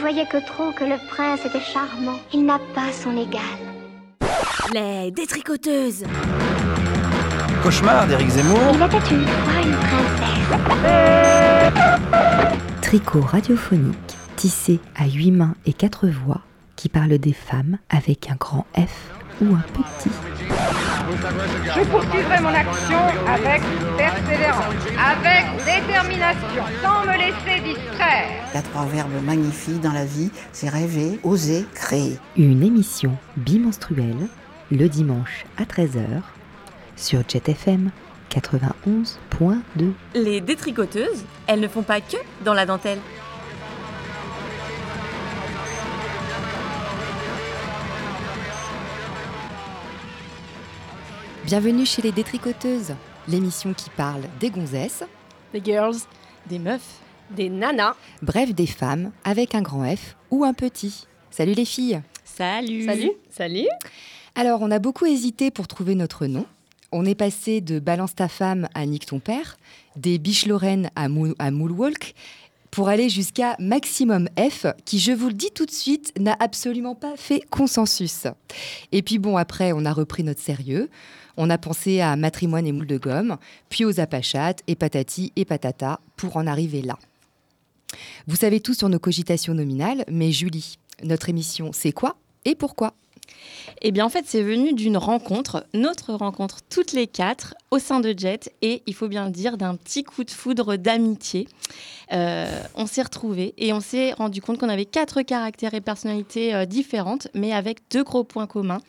voyait que trop que le prince était charmant. Il n'a pas son égal. Les détricoteuses Cauchemar d'Éric Zemmour. Il était une fois une princesse. Tricot radiophonique, tissé à huit mains et quatre voix, qui parle des femmes avec un grand F ou un petit. Je poursuivrai mon action avec persévérance, avec détermination, sans me laisser distraire. Il y a trois verbes magnifiques dans la vie, c'est rêver, oser, créer. Une émission bimenstruelle, le dimanche à 13h, sur Jet FM 91.2. Les détricoteuses, elles ne font pas que dans la dentelle. Bienvenue chez les détricoteuses, l'émission qui parle des gonzesses, des girls, des meufs, des nanas, bref des femmes avec un grand F ou un petit. Salut les filles Salut Salut Salut Alors on a beaucoup hésité pour trouver notre nom. On est passé de Balance ta femme à Nick ton père, des Biche Lorraine à, Mou à Moonwalk, pour aller jusqu'à Maximum F, qui, je vous le dis tout de suite, n'a absolument pas fait consensus. Et puis bon, après, on a repris notre sérieux. On a pensé à matrimoine et moule de gomme, puis aux apachates et patati et patata pour en arriver là. Vous savez tout sur nos cogitations nominales, mais Julie, notre émission, c'est quoi et pourquoi? Eh bien, en fait, c'est venu d'une rencontre, notre rencontre toutes les quatre au sein de Jet, et il faut bien le dire, d'un petit coup de foudre d'amitié. Euh, on s'est retrouvés et on s'est rendu compte qu'on avait quatre caractères et personnalités euh, différentes, mais avec deux gros points communs.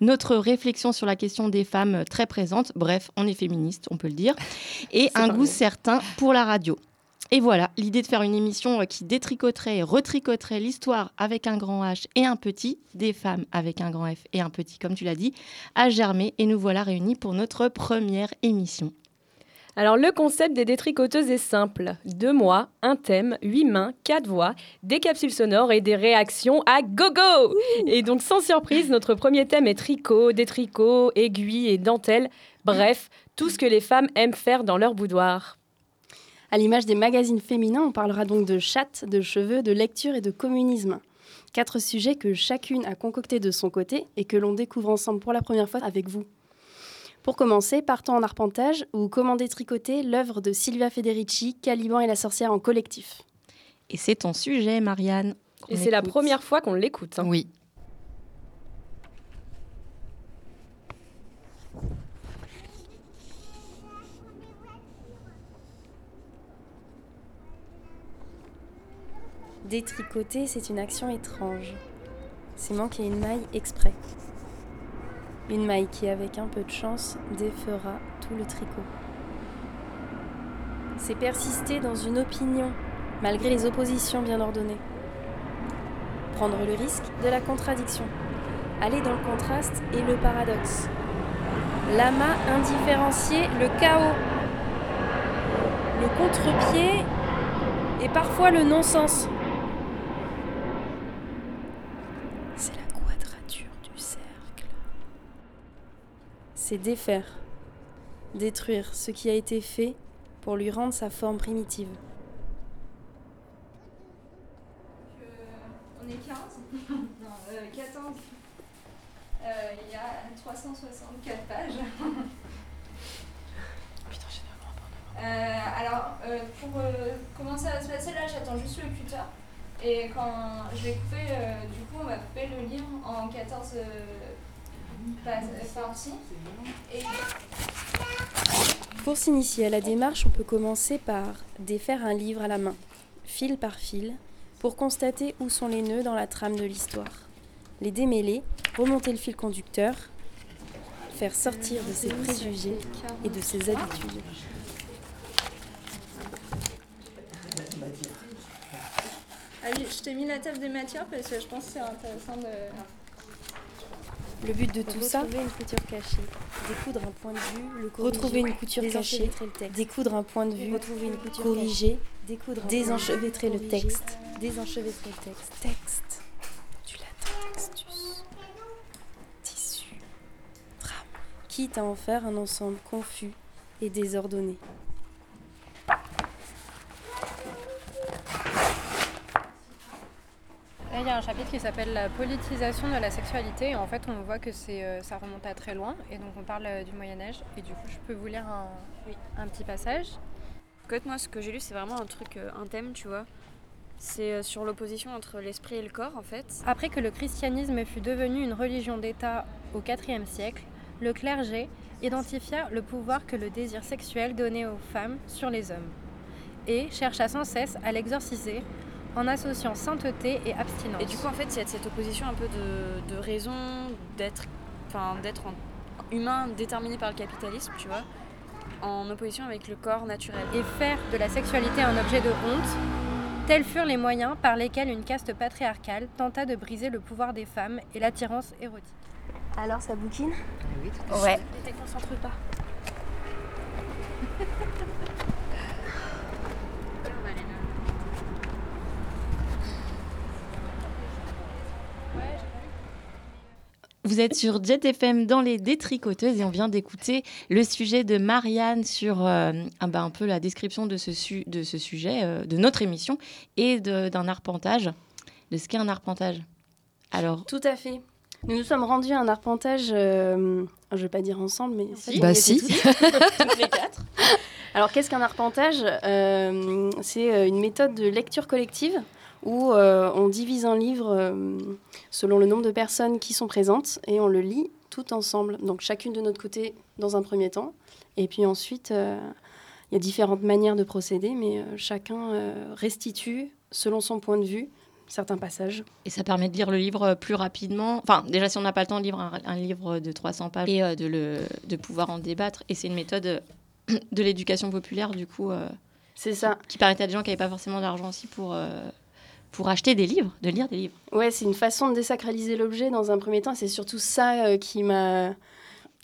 Notre réflexion sur la question des femmes euh, très présente, bref, on est féministe, on peut le dire, et un goût certain pour la radio. Et voilà, l'idée de faire une émission qui détricoterait et retricoterait l'histoire avec un grand H et un petit, des femmes avec un grand F et un petit, comme tu l'as dit, a germé et nous voilà réunis pour notre première émission. Alors le concept des détricoteuses est simple. Deux mois, un thème, huit mains, quatre voix, des capsules sonores et des réactions à gogo Et donc sans surprise, notre premier thème est tricot, détricot, aiguilles et dentelles. Bref, tout ce que les femmes aiment faire dans leur boudoir. À l'image des magazines féminins, on parlera donc de chatte, de cheveux, de lecture et de communisme. Quatre sujets que chacune a concoctés de son côté et que l'on découvre ensemble pour la première fois avec vous. Pour commencer, partons en arpentage ou comment détricoter l'œuvre de Silvia Federici, Caliban et la sorcière en collectif. Et c'est ton sujet, Marianne. Et c'est la première fois qu'on l'écoute. Hein. Oui. Détricoter, c'est une action étrange. C'est manquer une maille exprès. Une maille qui, avec un peu de chance, défera tout le tricot. C'est persister dans une opinion, malgré les oppositions bien ordonnées. Prendre le risque de la contradiction. Aller dans le contraste et le paradoxe. L'amas indifférencié, le chaos. Le contre-pied et parfois le non-sens. C'est défaire, détruire ce qui a été fait pour lui rendre sa forme primitive. on est 15 Non, 14. Euh, il y a 364 pages. Putain, j'ai vraiment euh, Alors, euh, pour commencer à se passer, là, j'attends juste le cutter. Et quand je vais couper, du coup, on va couper le livre en 14 pour s'initier à la démarche, on peut commencer par défaire un livre à la main, fil par fil, pour constater où sont les nœuds dans la trame de l'histoire. Les démêler, remonter le fil conducteur, faire sortir de ses préjugés et de ses habitudes. Allez, je t'ai mis la table des matières parce que je pense que c'est intéressant de le but de tout ça, une couture cachée, découdre un point de vue, le retrouver une couture cachée, découdre un point de vue, retrouver une couture corriger, découdre, désenchevêtrer le texte, désenchevêtrer le texte, texte, du latin textus, tissu, trame, quitte à en faire un ensemble confus et désordonné. Il y a un chapitre qui s'appelle la politisation de la sexualité. Et en fait, on voit que c'est, euh, ça remonte à très loin. Et donc, on parle euh, du Moyen-Âge. Et du coup, je peux vous lire un, un petit passage. En fait, moi, ce que j'ai lu, c'est vraiment un truc, euh, un thème, tu vois. C'est euh, sur l'opposition entre l'esprit et le corps, en fait. Après que le christianisme fut devenu une religion d'État au IVe siècle, le clergé identifia le pouvoir que le désir sexuel donnait aux femmes sur les hommes et chercha sans cesse à l'exorciser en associant sainteté et abstinence. Et du coup, en fait, il y a cette opposition un peu de, de raison d'être enfin, d'être humain déterminé par le capitalisme, tu vois, en opposition avec le corps naturel. et faire de la sexualité un objet de honte, tels furent les moyens par lesquels une caste patriarcale tenta de briser le pouvoir des femmes et l'attirance érotique. Alors, ça bouquine? Oui, Ouais. Ne te concentre pas. Vous êtes sur Jet FM dans les détricoteuses et on vient d'écouter le sujet de Marianne sur euh, ah bah, un peu la description de ce, su- de ce sujet, euh, de notre émission et d'un arpentage, de ce qu'est un arpentage. Alors, Tout à fait. Nous nous sommes rendus à un arpentage, euh, je ne vais pas dire ensemble, mais Si. Bah si. toutes. les quatre. Alors, qu'est-ce qu'un arpentage? Euh, C'est une méthode de lecture collective où euh, on divise un livre euh, selon le nombre de personnes qui sont présentes et on le lit tout ensemble. Donc, chacune de notre côté dans un premier temps. Et puis ensuite, euh, il y a différentes manières de procéder, mais chacun restitue, selon son point de vue, certains passages. Et ça permet de lire le livre plus rapidement. Enfin, déjà, si on n'a pas le temps de lire un, un livre de 300 pages et euh, de, le, de pouvoir en débattre. Et c'est une méthode euh, de l'éducation populaire, du coup, euh, C'est ça. qui permettait à des gens qui n'avaient pas forcément d'argent aussi pour, pour acheter des livres, de lire des livres. Ouais, c'est une façon de désacraliser l'objet dans un premier temps. C'est surtout ça euh, qui m'a.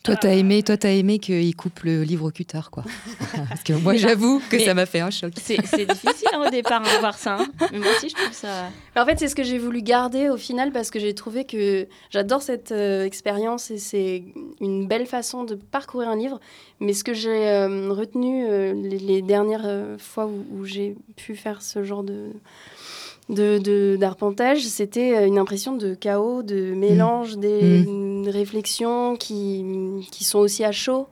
Toi, t'as aimé, toi, t'as aimé qu'il coupe le livre au cutter, quoi. Parce que moi, j'avoue que mais- ça m'a fait un choc. C'est difficile hein, au départ hein, de voir ça. hein. Mais moi aussi, je trouve ça. Mais En fait, c'est ce que j'ai voulu garder au final parce que j'ai trouvé que j'adore cette euh, expérience et c'est une belle façon de parcourir un livre. Mais ce que j'ai euh, retenu euh, les, les dernières euh, fois où, où j'ai pu faire ce genre de de- de- d'arpentage, c'était euh, une impression de chaos, de mélange, des réflexions qui, qui sont aussi à chaud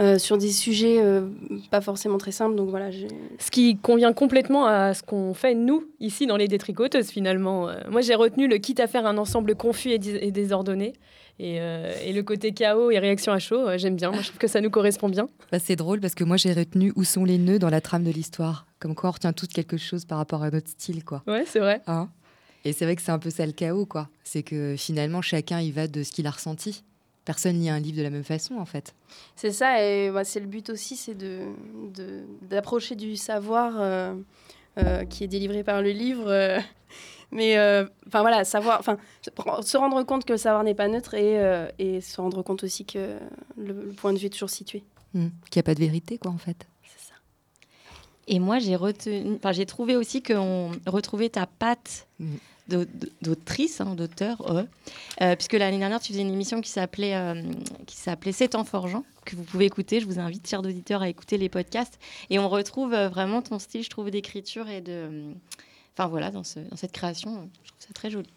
euh, sur des sujets euh, pas forcément très simples. Donc voilà, Ce qui convient complètement à ce qu'on fait nous, ici, dans les détricoteuses, finalement. Euh, moi, j'ai retenu le quitte à faire un ensemble confus et, dis- et désordonné. Et, euh, et le côté chaos et réaction à chaud, euh, j'aime bien. Moi, je trouve que ça nous correspond bien. Bah, c'est drôle parce que moi, j'ai retenu où sont les nœuds dans la trame de l'histoire. Comme quoi, on retient tous quelque chose par rapport à notre style, quoi. Ouais, c'est vrai. Hein? Et c'est vrai que c'est un peu ça le chaos, quoi. C'est que finalement, chacun y va de ce qu'il a ressenti. Personne lit un livre de la même façon, en fait. C'est ça, et bah, c'est le but aussi, c'est de, de- d'approcher du savoir euh, euh, qui est délivré par le livre. Mais euh, enfin voilà, savoir, enfin se rendre compte que le savoir n'est pas neutre et, euh, et se rendre compte aussi que le, le point de vue est toujours situé. Hmm. Qu'il n'y a pas de vérité, quoi, en fait. C'est ça. Et moi, j'ai retenu, enfin, j'ai trouvé aussi qu'on retrouvait ta patte d'au- d'autrice, hein, d'auteur, euh, euh, puisque l'année dernière, tu faisais une émission qui s'appelait euh, qui s'appelait C'est en forgeant, que vous pouvez écouter. Je vous invite, chers auditeurs, à écouter les podcasts. Et on retrouve euh, vraiment ton style, je trouve, d'écriture et de. Enfin voilà, dans, ce- dans cette création, je trouve ça très joli.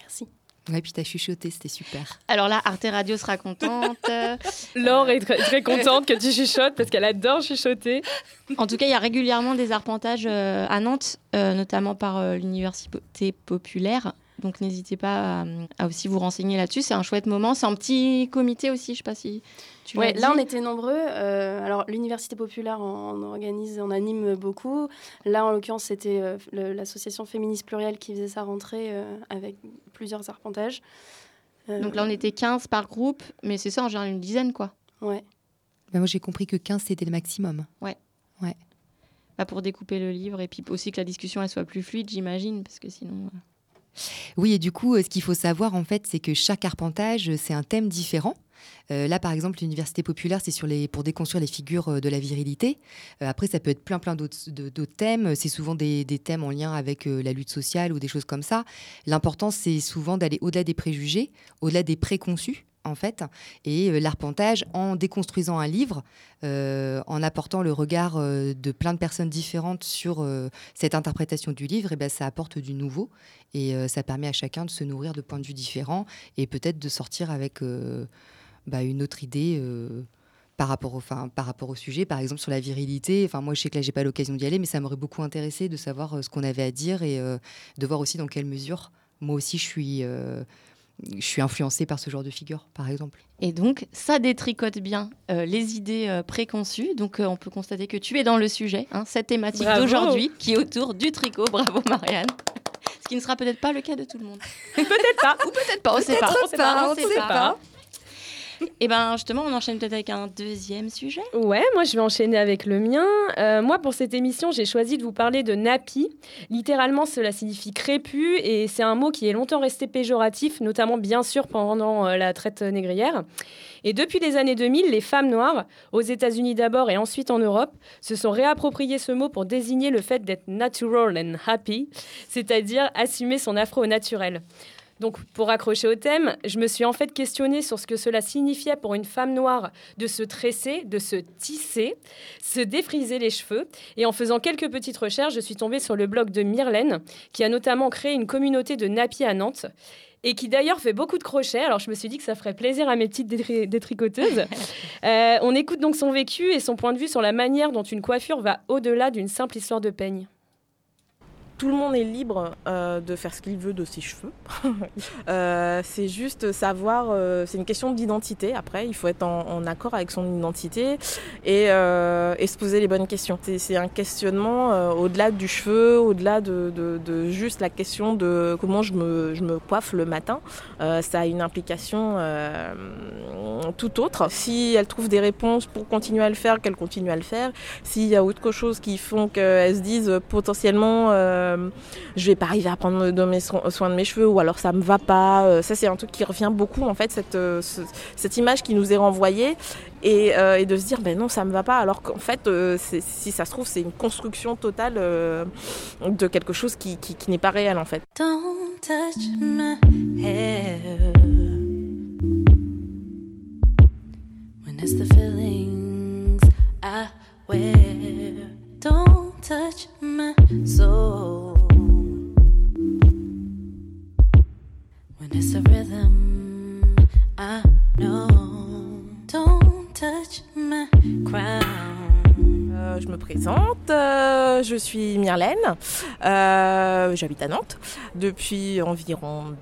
Merci. Ouais, puis t'as chuchoté, c'était super. Alors là, Arte Radio sera contente. Laure est très, très contente que tu chuchotes parce qu'elle adore chuchoter. En tout cas, il y a régulièrement des arpentages euh, à Nantes, euh, notamment par euh, l'Université populaire. Donc n'hésitez pas à, à aussi vous renseigner là-dessus. C'est un chouette moment. C'est un petit comité aussi, je sais pas si tu Ouais, là on était nombreux. euh, alors l'université populaire en, en organise, on anime beaucoup. Là en l'occurrence c'était euh, l'association féministe plurielle qui faisait sa rentrée euh, avec plusieurs arpentages. Euh, Donc là, on était 15 par groupe, mais c'est ça, en général, une dizaine, quoi. Ouais. Bah, moi, j'ai compris que 15, c'était le maximum. Pas pour découper le livre et puis aussi que la discussion elle soit plus fluide, j'imagine, parce que sinon. Oui, et du coup, ce qu'il faut savoir, en fait, c'est que chaque arpentage, c'est un thème différent. Euh, là, par exemple, l'université populaire, c'est pour déconstruire les figures euh, de la virilité. Euh, après, ça peut être plein, plein d'autres thèmes. C'est souvent des, thèmes en lien avec la lutte sociale ou des choses comme ça. L'important, c'est souvent d'aller au-delà des préjugés, au-delà des préconçus, en fait, et l'arpentage en déconstruisant un livre, en apportant le regard de plein de personnes différentes sur cette interprétation du livre, et ben, ça apporte du nouveau et ça permet à chacun de se nourrir de points de vue différents et peut-être de sortir avec bah, une autre idée. euh, par rapport, au, enfin, par rapport au sujet, par exemple sur la virilité. Enfin, moi, je sais que là, j'ai pas l'occasion d'y aller, mais ça m'aurait beaucoup intéressé de savoir euh, ce qu'on avait à dire et euh, de voir aussi dans quelle mesure moi aussi je suis, euh, je suis influencée par ce genre de figure, par exemple. Et donc, ça détricote bien euh, les idées euh, préconçues. Donc, euh, on peut constater que tu es dans le sujet, hein, cette thématique d'aujourd'hui, qui est autour du tricot. Bravo, Marianne. Ce qui ne sera peut-être pas le cas de tout le monde. peut-être pas. Ou peut-être pas, on ne sait pas, on sait pas. Et ben justement, on enchaîne peut-être avec un deuxième sujet. Ouais, moi je vais enchaîner avec le mien. Euh, moi pour cette émission, j'ai choisi de vous parler de nappy. Littéralement, cela signifie crépus et c'est un mot qui est longtemps resté péjoratif, notamment bien sûr pendant euh, la traite négrière. Et depuis les années 2000, les femmes noires, aux États-Unis d'abord et ensuite en Europe, se sont réapproprié ce mot pour désigner le fait d'être natural and happy, c'est-à-dire assumer son afro naturel. Donc, pour accrocher au thème, je me suis en fait questionnée sur ce que cela signifiait pour une femme noire de se tresser, de se tisser, se défriser les cheveux. Et en faisant quelques petites recherches, je suis tombée sur le blog de Myrlène, qui a notamment créé une communauté de nappy à Nantes. Et qui d'ailleurs fait beaucoup de crochets. Alors je me suis dit que ça ferait plaisir à mes petites détri- détricoteuses. Euh, on écoute donc son vécu et son point de vue sur la manière dont une coiffure va au-delà d'une simple histoire de peigne. Tout le monde est libre euh, de faire ce qu'il veut de ses cheveux. Euh, c'est juste savoir, euh, c'est une question d'identité. Après, il faut être en, en accord avec son identité et, euh, et se poser les bonnes questions. C'est, un questionnement euh, au-delà du cheveu, au-delà de, de- de juste la question de comment je me, je me coiffe le matin. Euh, ça a une implication tout autre. Si elle trouve des réponses pour continuer à le faire, qu'elle continue à le faire. S'il y a autre chose qui font qu'elle se dise euh, potentiellement euh, je vais pas arriver à prendre soin de mes cheveux ou alors ça me va pas. Euh, ça c'est un truc qui revient beaucoup en fait cette, euh, ce- cette image qui nous est renvoyée et, euh, et de se dire ben non ça me va pas alors qu'en fait si ça se trouve c'est une construction totale de quelque chose qui, qui, qui n'est pas réel en fait. Don't touch my hair when it's the feelings I wear. Touch my soul when it's the rhythm I know. Don't touch my crown. Euh, je me présente, euh, je suis Myrlène, euh, j'habite à Nantes depuis environ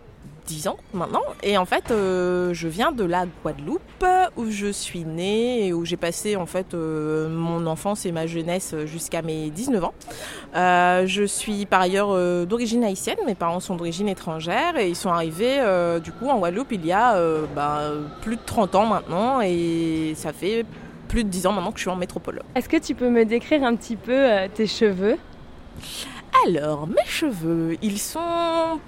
10 ans maintenant et en fait euh, je viens de la Guadeloupe où je suis née et où j'ai passé en fait euh, mon enfance et ma jeunesse jusqu'à mes 19 ans. Euh, je suis par ailleurs d'origine haïtienne, mes parents sont d'origine étrangère et ils sont arrivés du coup en Guadeloupe il y a bah, plus de 30 ans maintenant et ça fait plus de 10 ans maintenant que je suis en métropole. Est-ce que tu peux me décrire un petit peu tes cheveux? Alors, mes cheveux, ils sont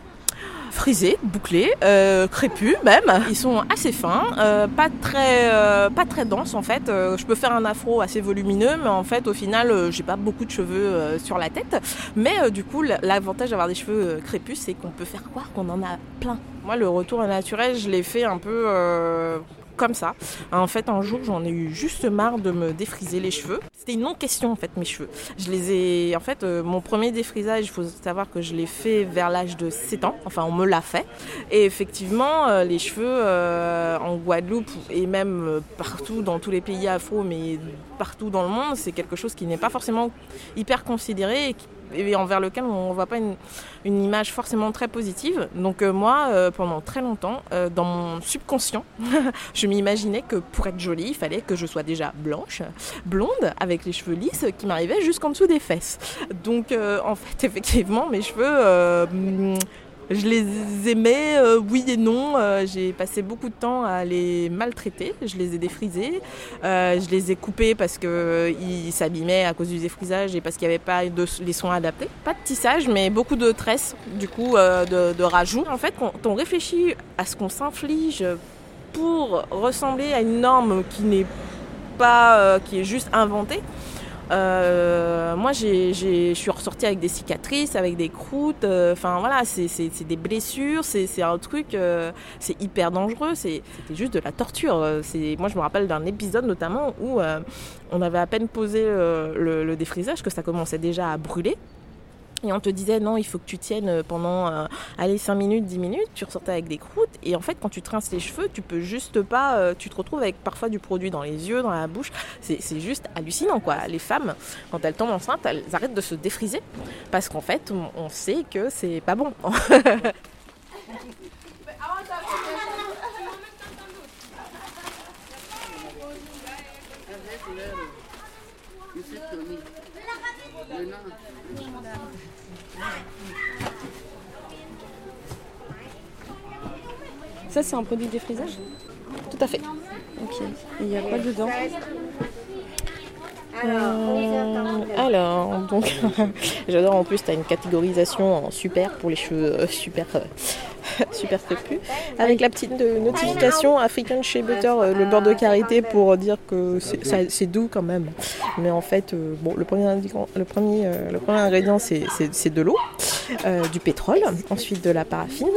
frisés, bouclés, euh, crépus même. Ils sont assez fins, euh, pas très, euh, pas très denses en fait. Euh, je peux faire un afro assez volumineux, mais en fait, au final, j'ai pas beaucoup de cheveux sur la tête. Mais du coup, l'avantage d'avoir des cheveux crépus, c'est qu'on peut faire croire qu'on en a plein. Moi, le retour naturel, je l'ai fait un peu. Comme ça. En fait, un jour, j'en ai eu juste marre de me défriser les cheveux. C'était une non-question, en fait, mes cheveux. Je les ai... En fait, euh, mon premier défrisage, il faut savoir que je l'ai fait vers l'âge de 7 ans. Enfin, on me l'a fait. Et effectivement, euh, les cheveux euh, en Guadeloupe et même partout dans tous les pays afro, mais partout dans le monde, c'est quelque chose qui n'est pas forcément hyper considéré et envers lequel on ne voit pas une, image forcément très positive. Donc euh, moi, euh, pendant très longtemps, euh, dans mon subconscient, je m'imaginais que pour être jolie, il fallait que je sois déjà blanche, blonde, avec les cheveux lisses qui m'arrivaient jusqu'en dessous des fesses. Donc en fait, effectivement, mes cheveux... euh, je les aimais, euh, oui et non. Euh, j'ai passé beaucoup de temps à les maltraiter. Je les ai défrisés. Euh, je les ai coupés parce qu'ils s'abîmaient à cause du défrisage et parce qu'il n'y avait pas les soins adaptés. Pas de tissage, mais beaucoup de tresses, du coup, euh, de, de rajout. En fait, quand on réfléchit à ce qu'on s'inflige pour ressembler à une norme qui n'est pas, euh, qui est juste inventée, Euh, moi, je suis ressortie avec des cicatrices, avec des croûtes. euh, Enfin, voilà, c'est des blessures, c'est un truc, euh, c'est hyper dangereux. c'est- C'était juste de la torture. Moi, je me rappelle d'un épisode notamment où euh, on avait à peine posé le, le défrisage que ça commençait déjà à brûler. Et on te disait non, il faut que tu tiennes pendant euh, allez, 5 minutes, 10 minutes, tu ressortais avec des croûtes. Et en fait, quand tu te rinces les cheveux, tu peux juste pas. euh, tu te retrouves avec parfois du produit dans les yeux, dans la bouche. C'est c'est juste hallucinant quoi. Les femmes, quand elles tombent enceintes, elles arrêtent de se défriser. Parce qu'en fait, on, on sait que c'est pas bon. Ça, c'est un produit de défrisage Tout à fait. Ok. Il y a quoi dedans Euh, alors, donc, j'adore en plus, tu as une catégorisation en super pour les cheveux euh, super, euh, super crépus. Avec la petite euh, notification African Shea Butter, euh, le beurre de karité pour dire que c'est ça- c'est doux quand même. Mais en fait, euh, bon, le premier, le premier, euh, le premier ingrédient, c'est c'est- c'est de l'eau, euh, du pétrole, ensuite de la paraffine.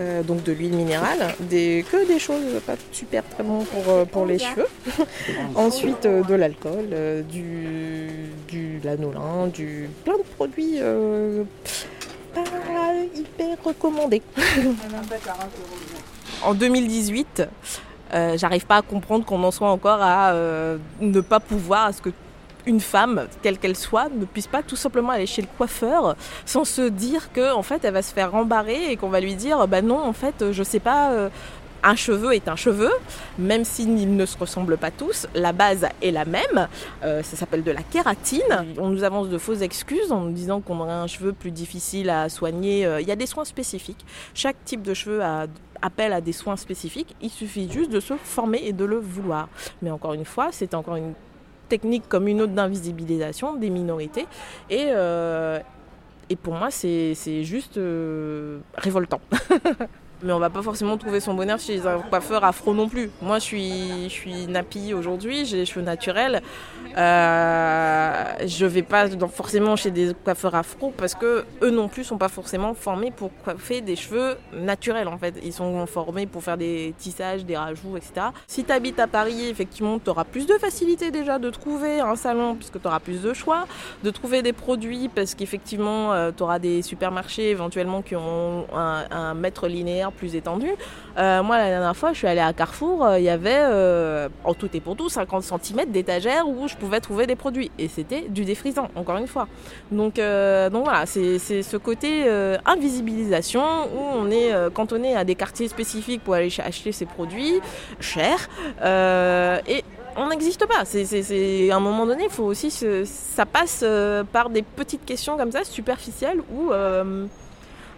Euh, donc de l'huile minérale, des, que des choses pas super très bon pour, euh, pour les cheveux. Ensuite euh, de l'alcool, euh, du, du lanolin, du plein de produits euh, pas hyper recommandés. en 2018, euh, j'arrive pas à comprendre qu'on en soit encore à euh, ne pas pouvoir, à ce que une femme, quelle qu'elle soit, ne puisse pas tout simplement aller chez le coiffeur sans se dire que en fait elle va se faire rembarrer et qu'on va lui dire bah non en fait je sais pas euh, un cheveu est un cheveu, même s'ils ne se ressemblent pas tous, la base est la même, Euh, ça s'appelle de la kératine. On nous avance de fausses excuses en nous disant qu'on aurait un cheveu plus difficile à soigner. Euh, Il y a des soins spécifiques. Chaque type de cheveux a appel à des soins spécifiques. Il suffit juste de se former et de le vouloir. Mais encore une fois, c'est encore une technique comme une autre d'invisibilisation des minorités. Et, euh, et pour moi, c'est juste euh, révoltant. Mais on va pas forcément trouver son bonheur chez un coiffeur afro non plus. Moi, je suis, je suis nappie aujourd'hui, j'ai les cheveux naturels. Euh, je vais pas forcément chez des coiffeurs afro parce que eux non plus sont pas forcément formés pour coiffer des cheveux naturels en fait. Ils sont formés pour faire des tissages, des rajouts, etc. Si tu habites à Paris, effectivement, tu auras plus de facilité déjà de trouver un salon puisque tu auras plus de choix, de trouver des produits parce qu'effectivement, tu auras des supermarchés éventuellement qui ont un, un mètre linéaire plus étendu. Euh, moi, la dernière fois, je suis allée à Carrefour, euh, il y avait euh, en tout et pour tout 50 cm d'étagère où je pouvais trouver des produits. Et c'était du défrisant, encore une fois. Donc, donc voilà, c'est ce côté invisibilisation où on est cantonné à des quartiers spécifiques pour aller ch- acheter ces produits chers. Et on n'existe pas. C'est, à un moment donné, il faut aussi se- ça passe par des petites questions comme ça, superficielles, où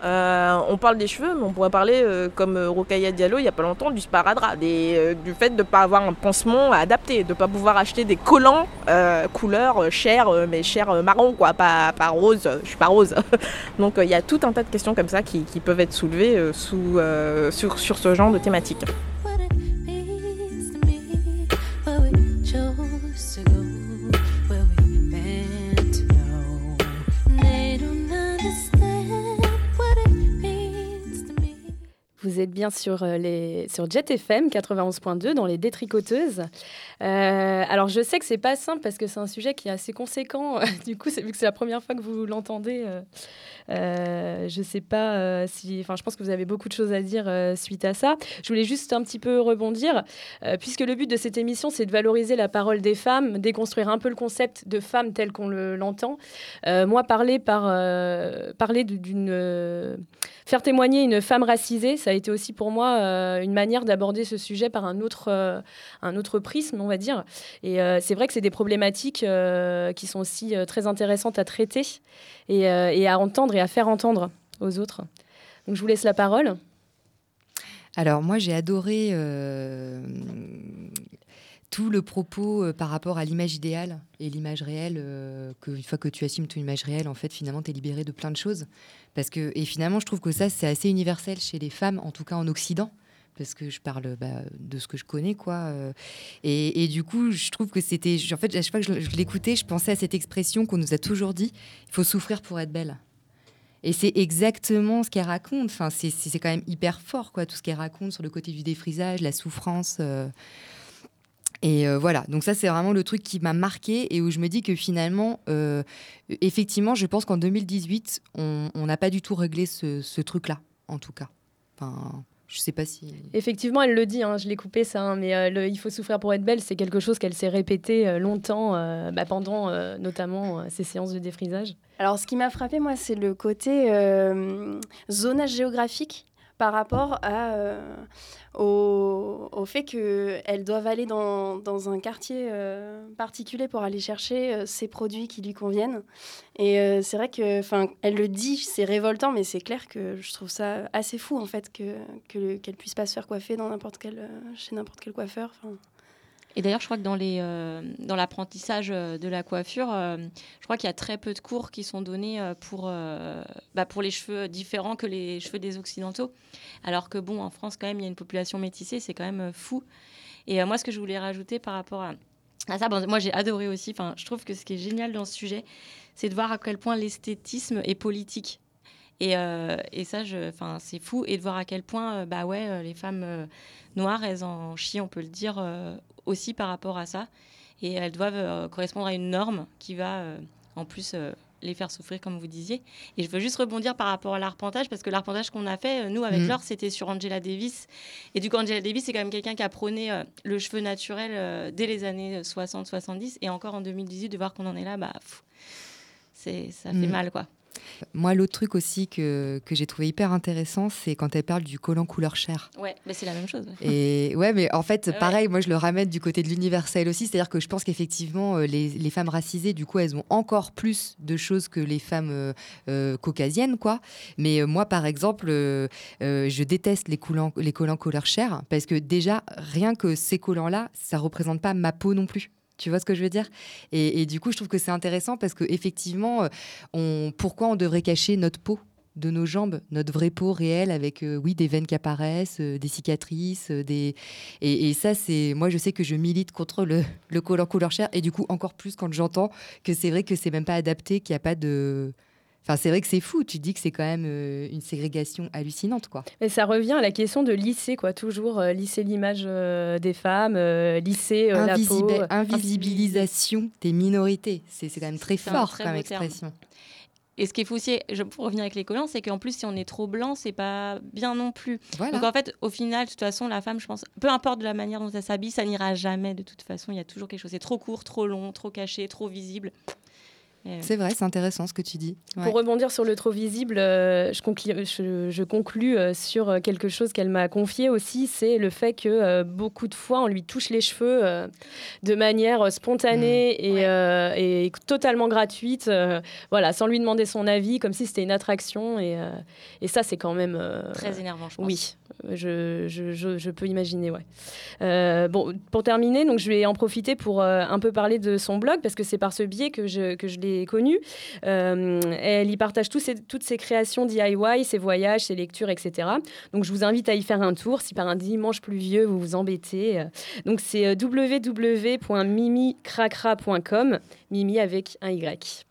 euh, on parle des cheveux, mais on pourrait parler, euh, comme euh, Rokhaya Diallo il n'y a pas longtemps, du sparadrap, du fait de ne pas avoir un pansement adapté, de ne pas pouvoir acheter des collants couleur chair, euh, mais chair euh, marron, quoi, pas, rose, je suis pas rose. Donc il y a tout un tas de questions comme ça qui, peuvent être soulevées sur ce genre de thématique. Vous êtes bien sur, euh, les, sur Jet FM 91.2 dans les détricoteuses. Euh, alors je sais que c'est pas simple parce que c'est un sujet qui est assez conséquent. du coup, vu que c'est la première fois que vous l'entendez. euh, euh, je sais pas si, enfin, je pense que vous avez beaucoup de choses à dire suite à ça. Je voulais juste un petit peu rebondir, puisque le but de cette émission, c'est de valoriser la parole des femmes, déconstruire un peu le concept de femme tel qu'on le- l'entend. Moi, parler par parler d'une faire témoigner une femme racisée, ça a été aussi pour moi une manière d'aborder ce sujet par un autre un autre prisme, on va dire. Et euh, c'est vrai que c'est des problématiques euh, qui sont aussi euh, très intéressantes à traiter et, à entendre et à faire entendre aux autres. Donc je vous laisse la parole. Alors moi j'ai adoré tout le propos par rapport à l'image idéale et l'image réelle, euh, que une fois que tu assumes ton image réelle, en fait finalement tu es libéré de plein de choses. Parce que, et finalement je trouve que ça c'est assez universel chez les femmes, en tout cas en Occident. Parce que je parle bah, de ce que je connais, quoi. euh. Et, du coup, je trouve que c'était. En fait, à chaque fois que je, l'écoutais, je pensais à cette expression qu'on nous a toujours dit il faut souffrir pour être belle. Et c'est exactement ce qu'elle raconte. Enfin, c'est- quand même hyper fort, quoi, tout ce qu'elle raconte sur le côté du défrisage, la souffrance. euh. Et euh, voilà, donc ça c'est vraiment le truc qui m'a marqué et où je me dis que finalement, effectivement, je pense qu'en 2018, on on n'a pas du tout réglé ce, ce truc-là, en tout cas. Enfin, je sais pas si... Effectivement, elle le dit, hein, je l'ai coupé ça, hein, mais euh, le il faut souffrir pour être belle, c'est quelque chose qu'elle s'est répété euh, longtemps, euh, bah, pendant euh, notamment euh, ces séances de défrisage. Alors, ce qui m'a frappé, moi, c'est le côté euh, zonage géographique par rapport euh, au, au fait qu'elles doivent aller dans, dans un quartier euh, particulier pour aller chercher euh, ces produits qui lui conviennent. Et euh, c'est vrai que, enfin, elle le dit, c'est révoltant, mais c'est clair que je trouve ça assez fou, en fait, que, que, qu'elle puisse pas se faire coiffer dans n'importe quel, chez n'importe quel coiffeur. Et d'ailleurs, je crois que dans les, euh, dans l'apprentissage euh, de la coiffure, euh, je crois qu'il y a très peu de cours qui sont donnés pour, bah, pour les cheveux différents que les cheveux des occidentaux. Alors que bon, en France, quand même, il y a une population métissée, c'est quand même fou. Et moi, ce que je voulais rajouter par rapport à, à ça, bon, moi j'ai adoré aussi. Enfin, je trouve que ce qui est génial dans ce sujet, c'est de voir à quel point l'esthétisme est politique. Et, et ça, je- c'est fou. Et de voir à quel point, bah ouais, les femmes noires, elles en chient, on peut le dire, aussi par rapport à ça. Et elles doivent euh, correspondre à une norme qui va, euh, en plus, euh, les faire souffrir, comme vous disiez. Et je veux juste rebondir par rapport à l'arpentage, parce que l'arpentage qu'on a fait, nous, avec Mhm. Laure, c'était sur Angela Davis. Et du coup, Angela Davis, c'est quand même quelqu'un qui a prôné euh, le cheveu naturel euh, dès les années 60-70. Et encore en 2018, de voir qu'on en est là, bah, c'est, ça fait Mhm. mal, quoi. Moi, l'autre truc aussi que, que j'ai trouvé hyper intéressant, c'est quand elle parle du collant couleur chair. Ouais, mais c'est la même chose. Et ouais, mais en fait, Ouais. pareil, moi je le ramène du côté de l'universel aussi, c'est-à-dire que je pense qu'effectivement, euh, les, les femmes racisées, du coup, elles ont encore plus de choses que les femmes euh, euh, caucasiennes, quoi. Mais euh, moi, par exemple, je déteste les collants, les collants couleur chair parce que déjà, rien que ces collants-là, ça représente pas ma peau non plus. Tu vois ce que je veux dire? Et, du coup, je trouve que c'est intéressant parce que effectivement, euh, pourquoi on devrait cacher notre peau de nos jambes, notre vraie peau réelle avec, euh, oui, des veines qui apparaissent, euh, des cicatrices, des... Et, ça, c'est... Moi, je sais que je milite contre le, le collant couleur chair et du coup, encore plus quand j'entends que c'est vrai que c'est même pas adapté, qu'il n'y a pas de... Enfin, c'est vrai que c'est fou. Tu dis que c'est quand même euh, une ségrégation hallucinante, quoi. Et ça revient à la question de lisser, quoi, toujours euh, lisser l'image euh, des femmes, euh, lisser euh, la peau. Invisibi- invisibilisation des minorités. C'est quand même très fort très comme terme. expression. Et ce qui est fou aussi, je, pour revenir avec les collants, c'est qu'en plus, si on est trop blanc, c'est pas bien non plus. Voilà. Donc en fait, au final, de toute façon, la femme, je pense, peu importe de la manière dont elle s'habille, ça n'ira jamais de toute façon. Il y a toujours quelque chose. C'est trop court, trop long, trop caché, trop visible. C'est vrai, c'est intéressant ce que tu dis. Ouais. Pour rebondir sur le trop visible, euh, je, conclus, je, je conclus euh, sur euh, quelque chose qu'elle m'a confié aussi, c'est le fait que euh, beaucoup de fois on lui touche les cheveux euh, de manière spontanée et, euh, et totalement gratuite, euh, voilà, sans lui demander son avis, comme si c'était une attraction. Et, euh, et ça, c'est quand même euh, Très énervant, je pense. Oui, je, je, je, je peux imaginer, ouais. Euh, bon, pour terminer, donc je vais en profiter pour euh, un peu parler de son blog parce que c'est par ce biais que je, que je l'ai connue. Euh, elle y partage toutes ses créations DIY, ses voyages, ses lectures, etc. Donc je vous invite à y faire un tour si par un dimanche pluvieux vous vous embêtez. Euh, Donc c'est euh, www.mimicracra.com, Mimi avec un Y.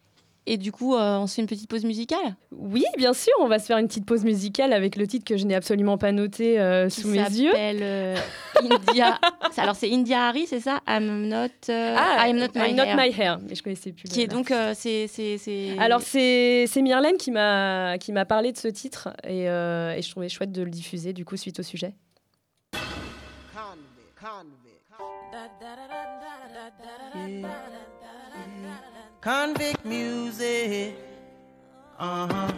Et du coup, euh, on se fait une petite pause musicale Oui, bien sûr, on va se faire une petite pause musicale avec le titre que je n'ai absolument pas noté euh, sous mes yeux. s'appelle euh, India. Alors c'est India Harry, c'est ça? I'm not. euh, Ah, I'm not my I'm not hair. my hair, mais je connaissais plus. Qui est donc euh, c'est c'est c'est. Alors c'est c'est Myrlène qui m'a qui m'a parlé de ce titre et, euh, et je trouvais chouette de le diffuser du coup suite au sujet. Convict music. Uh huh.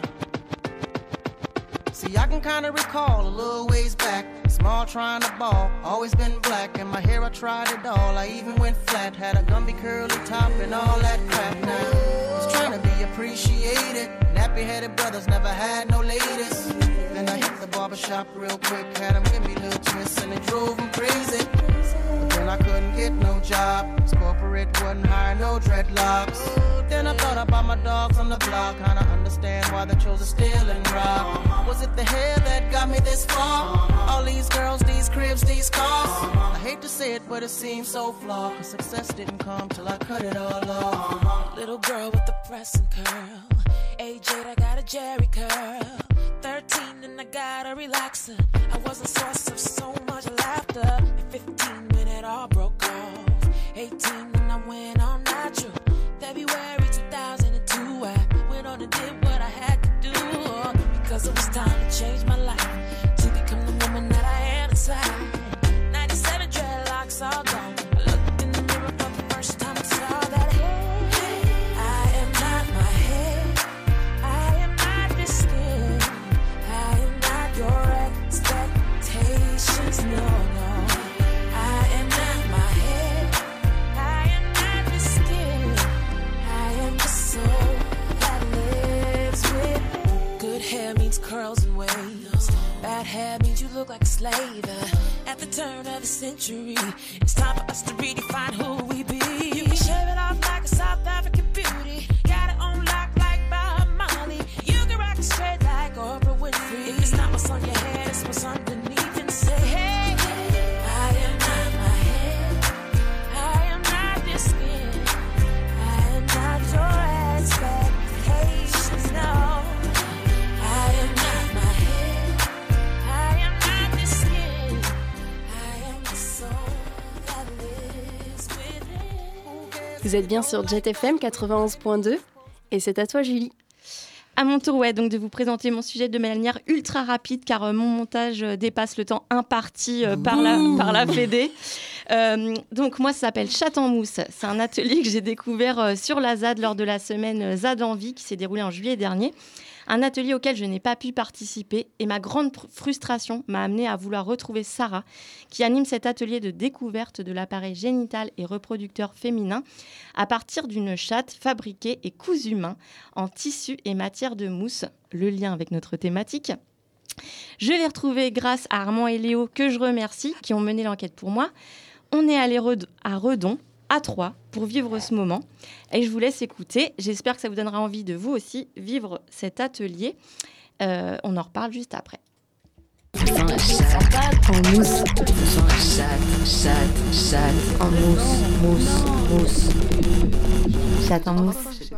See, I can kinda recall a little ways back. Small trying to ball, always been black. And my hair, I tried it all. I even went flat, had a gummy curly top and all that crap. Now, was trying to be appreciated. Nappy headed brothers never had no ladies. Barber shop real quick, had them give me little twists, and it drove them crazy. But then I couldn't get no job. 'cause corporate wasn't hiring no dreadlocks. Then I thought about my dog from the block, kinda understand why they chose to steal and rob. Was it the hair that got me this far? All these girls, these cribs, these cars. I hate to say it, but it seems so flawed. Cause success didn't come till I cut it all off. Little girl with the pressing curl. 8, I got a Jerry curl. 13 and I got a relaxer. I was a source of so much laughter. At 15 when it all broke off. 18 when I went all natural. February 2002, I went on and did what I had to do. Because it was time to change my life. To become the woman that I am inside. 97 dreadlocks all gone. Bad hair means you look like a slave. Uh, at the turn of the century, it's time for us to redefine who we be. Vous êtes bien sur Jet FM 91.2 et c'est à toi Julie. À mon tour, ouais, donc de vous présenter mon sujet de manière ultra rapide car euh, mon montage euh, dépasse le temps imparti euh, par, la, par la Fédé. Donc moi, ça s'appelle Chat en mousse. C'est un atelier que j'ai découvert sur la ZAD lors de la semaine ZAD en vie qui s'est déroulée en juillet dernier. Un atelier auquel je n'ai pas pu participer et ma grande frustration m'a amené à vouloir retrouver Sarah qui anime cet atelier de découverte de l'appareil génital et reproducteur féminin à partir d'une chatte fabriquée et cousue main en tissu et matière de mousse, le lien avec notre thématique. Je l'ai retrouvée grâce à Armand et Léo, que je remercie, qui ont mené l'enquête pour moi. On est allé à Redon, à Troyes, pour vivre ce moment. Et je vous laisse écouter. J'espère que ça vous donnera envie de vous aussi vivre cet atelier. Euh, on en reparle juste après. En mousse. Chatte. En mousse, mousse, mousse. Chatte en mousse.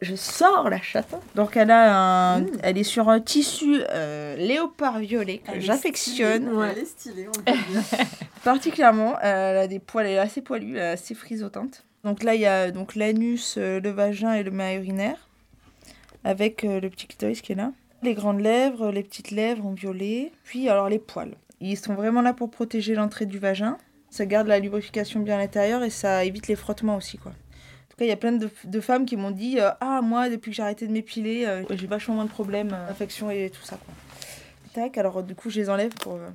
Je sors la chatte. Donc elle a un, elle est sur un tissu euh, léopard violet que Elle est j'affectionne. stylée, ouais, elle est stylée, on peut le dire. Particulièrement, euh, elle a des poils, elle est assez poilue, elle est assez frisotante. Donc là il y a donc l'anus, euh, le vagin et le main urinaire avec euh, le petit clitoris qui est là. Les grandes lèvres, les petites lèvres en violet, puis alors les poils. Ils sont vraiment là pour protéger l'entrée du vagin. Ça garde la lubrification bien à l'intérieur et ça évite les frottements aussi quoi. Cas, il y a plein de, de femmes qui m'ont dit euh, Ah, moi, depuis que j'ai arrêté de m'épiler, euh, j'ai vachement moins de problèmes, euh, infections et tout ça. Quoi. Tac, alors du coup, je les enlève pour. euh,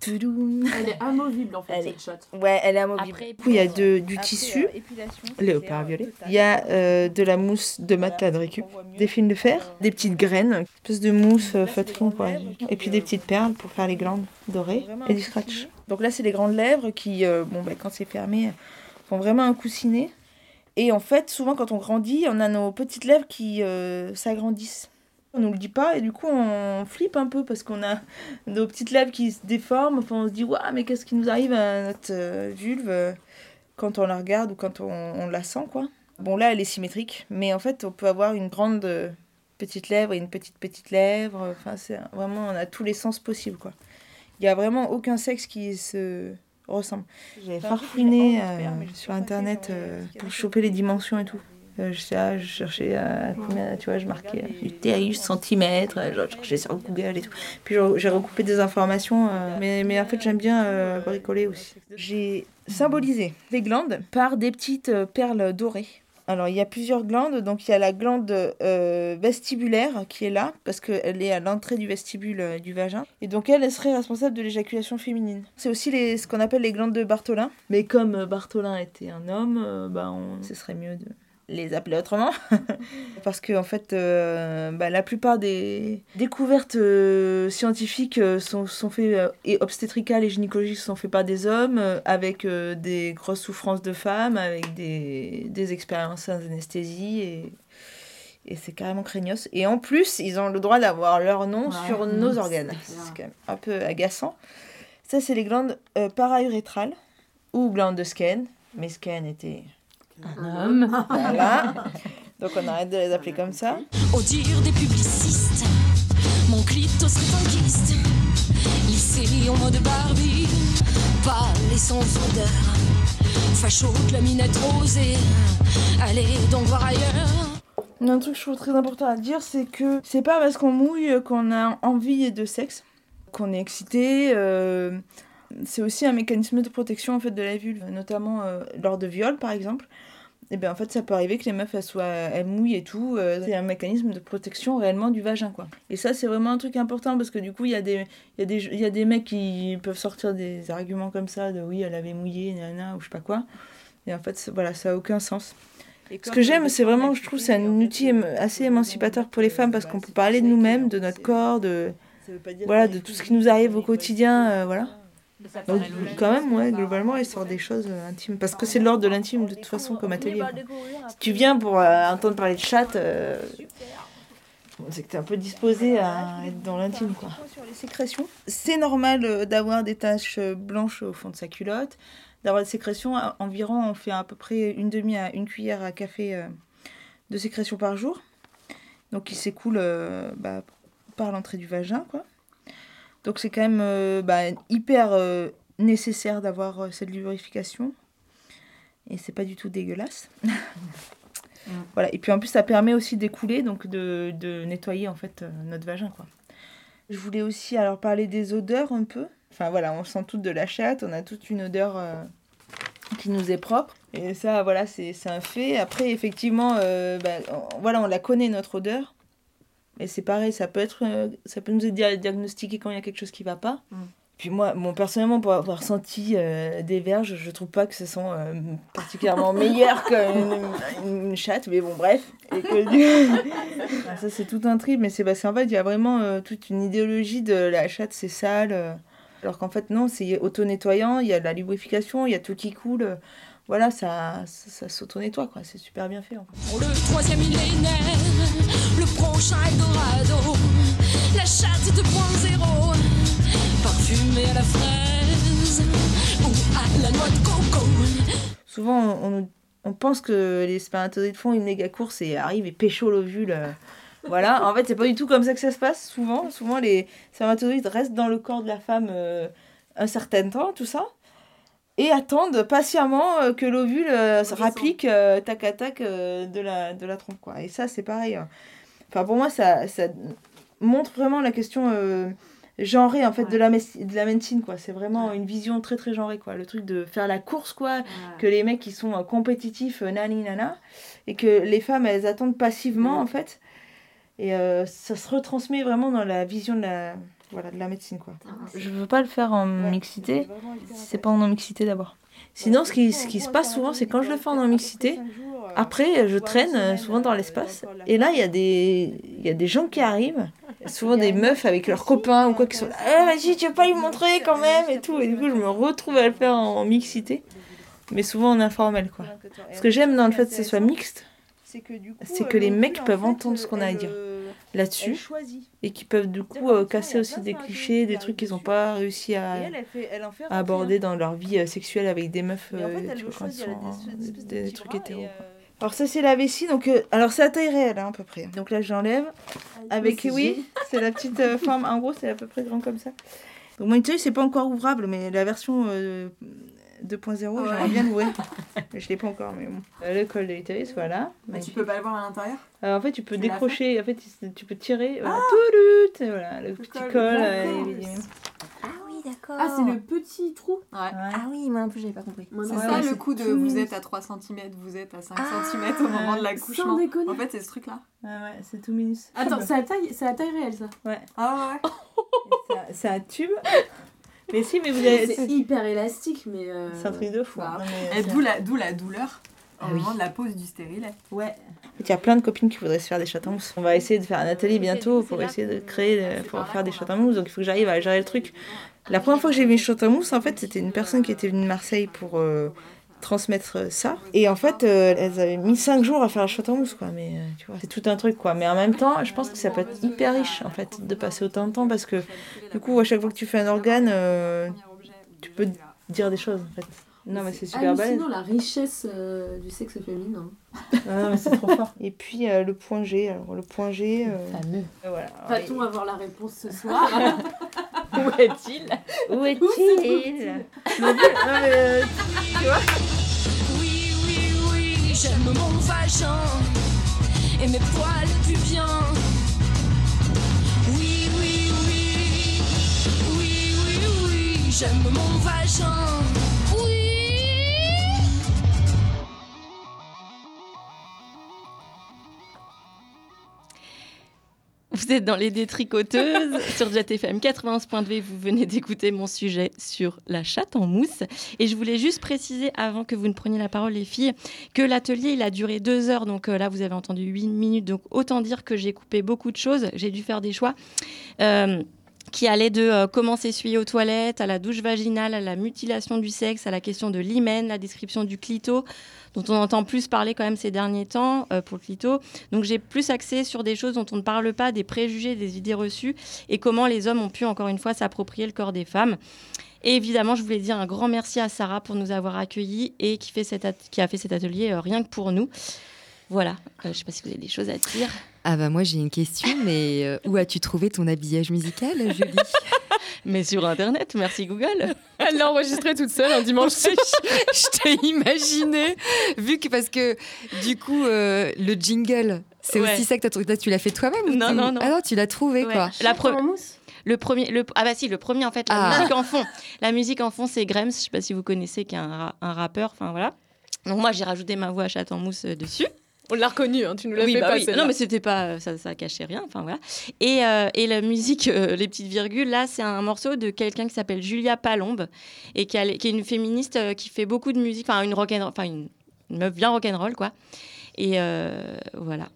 Toudoum. Elle est amovible en fait, Elle cette est- chatte. Ouais, elle est amovible. Après, du coup, il y a de- du Après, tissu, euh, léopard euh, violet. Il y a euh, de la mousse de matelas de récup, des fils de fer, des petites graines, une espèce de mousse euh, feutrine, quoi. Et puis des petites perles pour faire les glandes dorées et du scratch. Donc là, c'est les grandes lèvres qui, euh, bon, bah, quand c'est fermé, font vraiment un coussinet. Et en fait, souvent, quand on grandit, on a nos petites lèvres qui euh, s'agrandissent. On nous le dit pas et du coup on flippe un peu parce qu'on a nos petites lèvres qui se déforment. Enfin, on se dit waouh mais qu'est-ce qui nous arrive à notre euh, vulve euh, quand on la regarde ou quand on, on la sent quoi. Bon là elle est symétrique mais en fait on peut avoir une grande petite lèvre et une petite petite lèvre. Enfin c'est vraiment on a tous les sens possibles quoi. Il y a vraiment aucun sexe qui se ressemble. J'ai farfouiné euh, sur internet euh, pour choper les dimensions et tout. Euh, je, sais, ah, je cherchais à combien, tu vois, je marquais euh, du TAU centimètres, euh, je cherchais sur Google et tout. Puis j'ai- recoupé des informations, euh, mais, mais en fait j'aime bien euh, bricoler aussi. J'ai symbolisé les glandes par des petites euh, perles dorées. Alors il y a plusieurs glandes, donc il y a la glande euh, vestibulaire qui est là, parce qu'elle est à l'entrée du vestibule euh, du vagin. Et donc elle, elle serait responsable de l'éjaculation féminine. C'est aussi les, ce qu'on appelle les glandes de Bartholin. Mais comme euh, Bartholin était un homme, bah, on, ce serait mieux de les appeler autrement. Parce que, en fait, euh, bah, la plupart des découvertes euh, scientifiques euh, sont, sont faites, et obstétricales et gynécologiques sont faites par des hommes, avec des grosses souffrances de femmes, avec des, des expériences sans anesthésie. Et, et c'est carrément craignos. Et en plus, ils ont le droit d'avoir leur nom Ouais, sur mmh, nos organes. C'est quand même un peu agaçant. Ça, c'est les glandes paraurétrales ou glandes de Skene. Mais Skene était Un homme. Voilà. Donc on arrête de les appeler comme ça. Au dire des publicistes, mon clito serait un kyste. Lycée en mode Barbie, pas les sans odeur. Facho de la minette rosée, allez donc voir ailleurs. Il y a un truc que je trouve très important à dire, c'est que c'est pas parce qu'on mouille qu'on a envie de sexe, qu'on est excité. euh, c'est aussi un mécanisme de protection en fait de la vulve, notamment euh, lors de viols par exemple. Et bien en fait ça peut arriver que les meufs elles soient elles mouillent et tout. euh, c'est un mécanisme de protection réellement du vagin quoi. Et ça c'est vraiment un truc important parce que du coup il y a des il y a des il y a des mecs qui peuvent sortir des arguments comme ça de oui elle avait mouillé nana ou je sais pas quoi. Et en fait voilà ça a aucun sens. Ce que j'aime, c'est vraiment, je trouve, c'est un outil assez émancipateur pour les femmes parce qu'on peut parler de nous-mêmes, de notre corps, de voilà, de tout ce qui nous arrive au quotidien, euh, voilà. Donc, quand même, ouais, globalement, il sort des choses euh, intimes parce que c'est de l'ordre de l'intime de toute façon comme atelier. quoi. Si tu viens pour euh, entendre parler de chatte, euh, c'est que tu es un peu disposé à être dans l'intime, quoi. Sur les sécrétions, c'est normal d'avoir des taches blanches au fond de sa culotte, d'avoir des sécrétions. à- Environ, on fait à peu près une demi à une cuillère à café euh, de sécrétion par jour. Donc, il s'écoule euh, bah, par l'entrée du vagin, quoi. Donc, c'est quand même euh, bah, hyper euh, nécessaire d'avoir euh, cette lubrification. Et c'est pas du tout dégueulasse. Voilà. Et puis en plus, ça permet aussi d'écouler, donc de, de nettoyer en fait notre vagin. Quoi. Je voulais aussi alors parler des odeurs un peu. Enfin voilà, on sent toutes de la chatte, on a toute une odeur qui nous est propre. Et ça, voilà, c'est un fait. Après, effectivement, bah, on- voilà, on la connaît notre odeur. Mais c'est pareil, ça peut, être, euh, ça peut nous aider à diagnostiquer quand il y a quelque chose qui va pas. Puis moi, bon, personnellement, pour avoir senti euh, des verges, je trouve pas que ce sont euh, particulièrement meilleurs qu'une une chatte, mais bon, bref. Et que du- Ah, ça, c'est tout un trip, mais c'est parce qu'en fait, il y a vraiment euh, toute une idéologie de la chatte, c'est sale. euh, alors qu'en fait, non, c'est auto-nettoyant, il y a de la lubrification, il y a tout qui coule. voilà, ça, ça, ça s'auto-nettoie, quoi. C'est super bien fait. en fait. Pour le troisième millénaire, prochain Eldorado, la chatte 2.0, parfumée à la fraise ou à la noix de coco. Souvent, on, on nous- on pense que les spermatozoïdes font une méga course et arrivent et pécho l'ovule. euh, voilà, en fait, c'est pas du tout comme ça que ça se passe. Souvent, souvent les spermatozoïdes restent dans le corps de la femme euh, un certain temps, tout ça, et attendent patiemment euh, que l'ovule euh, se rapplique euh, tac à tac de, la, de la trompe. Quoi. Et ça, c'est pareil. hein. Enfin, pour moi, ça, ça montre vraiment la question euh, genrée en fait de la, de la médecine. quoi. C'est vraiment une vision très très genrée. Quoi. Le truc de faire la course, quoi, que les mecs qui sont euh, compétitifs, euh, nani nana, et que les femmes elles attendent passivement en fait. Et euh, ça se retransmet vraiment dans la vision de la, voilà, de la médecine. Quoi. Je veux pas le faire en mixité, si c'est pas en non-mixité d'abord. Sinon, ce qui, ce qui se passe souvent, c'est quand je le fais en non-mixité, après, je traîne euh, souvent dans l'espace. Et là, il y, a des- il y a des gens qui arrivent, souvent des meufs avec leurs copains ou quoi, qui sont là, Eh, vas-y, tu veux pas lui montrer quand même et tout. Et du coup, je me retrouve à le faire en, en mixité, mais souvent en informel. quoi. Ce que j'aime dans le fait que ce soit mixte, c'est que les mecs peuvent entendre ce qu'on a à dire là-dessus et qui peuvent du coup euh, casser aussi des clichés, des trucs qu'ils n'ont pas réussi à, à aborder dans leur vie euh, sexuelle avec des meufs euh, tu vois, quand ils sont des, des trucs hétéros. quoi. Alors ça c'est la vessie, donc euh, alors c'est à taille réelle hein, à peu près. Donc là j'enlève avec oui, c'est la petite euh, forme, en gros c'est à peu près grand comme ça. Donc mon c'est pas encore ouvrable, mais la version euh, 2.0 j'aimerais bien l'ouvrir. Mais je l'ai pas encore, mais bon. Euh, Le col de l'utérus, voilà. Bah, tu peux pas le voir à l'intérieur? Euh, en fait, tu peux Tu décrocher, en fait, tu peux tirer, voilà, Ah toulout, et voilà, le petit col, col. d'accord. Ah, c'est le petit trou Ah oui, moi un peu, j'avais pas compris. C'est Ouais, ça ouais, le coup de vous êtes à 3 cm, vous êtes à 5 Ah, cm au moment de l'accouchement. sans déconner. En fait, c'est ce truc-là. Ouais, ouais, c'est tout minus. Attends, c'est à taille, c'est à taille réelle ça Ouais. Ah ouais. C'est un tube. Mais si, mais vous avez. C'est hyper élastique, mais. euh, C'est un truc de fou. bah. Non, et d'où la, d'où la douleur. Au moment de la pause du stérilet. Ouais. Il y a plein de copines qui voudraient se faire des châtaignes en mousse. On va essayer de faire un atelier bientôt pour essayer de créer, pour faire des châtaignes en mousse. Donc il faut que j'arrive à gérer le truc. La première fois que j'ai vu châtaignes en fait, c'était une personne qui était venue de Marseille pour euh, transmettre ça. Et en fait, euh, elles avaient mis 5 jours à faire la châtaignes en mousse, quoi. Mais euh, tu vois, c'est tout un truc, quoi. Mais en même temps, je pense que ça peut être hyper riche, en fait, de passer autant de temps parce que du coup, à chaque fois que tu fais un organe, tu peux dire des choses, en fait. Non, mais c'est super balèze. Sinon, la richesse euh, du sexe féminin. Ah non, mais c'est trop fort. Et puis euh, le point G. Alors, le point G. euh, Fameux. Voilà. Va-t-on avoir la réponse ce soir? Où est-il? Où est-il? Non, mais, non, mais, euh, tu vois Oui, oui, oui, j'aime mon vagin et mes poils pubiens. Oui, oui, oui, oui, oui, oui, j'aime mon vagin. Vous êtes dans les détricoteuses sur Jet FM 91.2. Vous venez d'écouter mon sujet sur la chatte en mousse. Et je voulais juste préciser, avant que vous ne preniez la parole, les filles, que l'atelier, il a duré deux heures. Donc euh, là, vous avez entendu huit minutes. Donc autant dire que j'ai coupé beaucoup de choses. J'ai dû faire des choix. Euh, qui allait de euh, comment s'essuyer aux toilettes, à la douche vaginale, à la mutilation du sexe, à la question de l'hymen, la description du clito, dont on entend plus parler quand même ces derniers temps euh, pour le clito. Donc j'ai plus axé sur des choses dont on ne parle pas, des préjugés, des idées reçues, et comment les hommes ont pu encore une fois s'approprier le corps des femmes. Et évidemment, je voulais dire un grand merci à Sarah pour nous avoir accueillis et qui, fait qui a fait cet atelier euh, rien que pour nous. Voilà, je ne sais pas si vous avez des choses à dire. Ah bah moi j'ai une question, mais euh, où as-tu trouvé ton habillage musical, Julie? Mais sur Internet, merci Google. Elle l'a enregistré toute seule un dimanche. je t'ai imaginé, vu que parce que du coup euh, le jingle, c'est Ouais. aussi ça que trouvé. Tu l'as fait toi-même Non, tu- non, non. Ah non, tu l'as trouvé Ouais. quoi. La pre- Le premier, le, ah bah si, le premier en fait, la Ah. musique en fond. La musique en fond, c'est Grems, je sais pas si vous connaissez, qui est un, ra- un rappeur, enfin voilà. Donc moi, j'ai rajouté ma voix à chatte en mousse euh, dessus. On l'a reconnu, hein, tu nous l'as Oui, fait bah pas. oui. Non, mais c'était pas, euh, ça, ça cachait rien, enfin voilà. Et, euh, et la musique, euh, les petites virgules, là, c'est un morceau de quelqu'un qui s'appelle Julia Palombe et qui, a- qui est une féministe euh, qui fait beaucoup de musique, enfin une rock'n'roll, enfin une, une meuf bien rock'n'roll quoi. Et euh, voilà.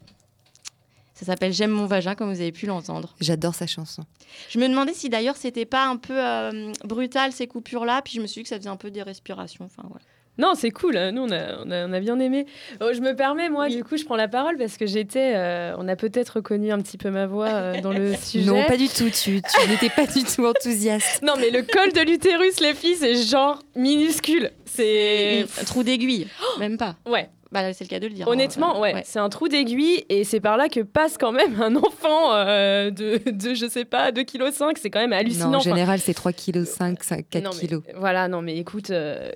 Ça s'appelle J'aime mon vagin, comme vous avez pu l'entendre. J'adore sa chanson. Je me demandais si d'ailleurs c'était pas un peu euh, brutal ces coupures-là, puis je me suis dit que ça faisait un peu des respirations. Enfin voilà. Non, c'est cool. Nous, on a, on a, on a bien aimé. Oh, je me permets, moi, du coup, je prends la parole parce que j'étais. euh, on a peut-être reconnu un petit peu ma voix euh, dans le sujet. Non, pas du tout. Tu, tu n'étais pas du tout enthousiaste. Non, mais le col de l'utérus, les filles, c'est genre minuscule. C'est. Un trou d'aiguille, même pas. Ouais. Bah, c'est le cas de le dire. Honnêtement, hein. ouais, c'est un trou d'aiguille et c'est par là que passe quand même un enfant euh, de, de, je sais pas, 2,5 kg. C'est quand même hallucinant. Non, en Enfin, général, c'est 3 kg 5, 5 4 non, mais- kg. Voilà, non, mais écoute, euh,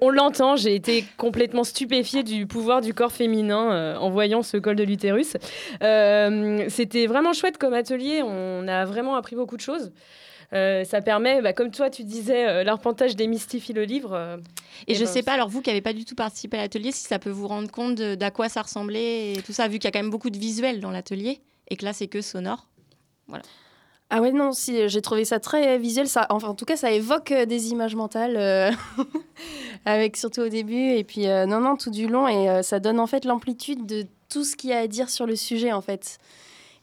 on l'entend, j'ai été complètement stupéfiée du pouvoir du corps féminin euh, en voyant ce col de l'utérus. Euh, C'était vraiment chouette comme atelier, on a vraiment appris beaucoup de choses. Euh, ça permet, bah, comme toi tu disais, euh, l'arpentage démystifie le livre. euh, Et je ben, sais pas, alors vous qui n'avez pas du tout participé à l'atelier, si ça peut vous rendre compte d'à quoi ça ressemblait et tout ça, vu qu'il y a quand même beaucoup de visuels dans l'atelier et que là c'est que sonore. Voilà. Ah ouais, non, si, j'ai trouvé ça très visuel. Ça, enfin, en tout cas, ça évoque euh, des images mentales, euh, avec surtout au début. Et puis, euh, non, non, tout du long. Et euh, ça donne en fait l'amplitude de tout ce qu'il y a à dire sur le sujet, en fait.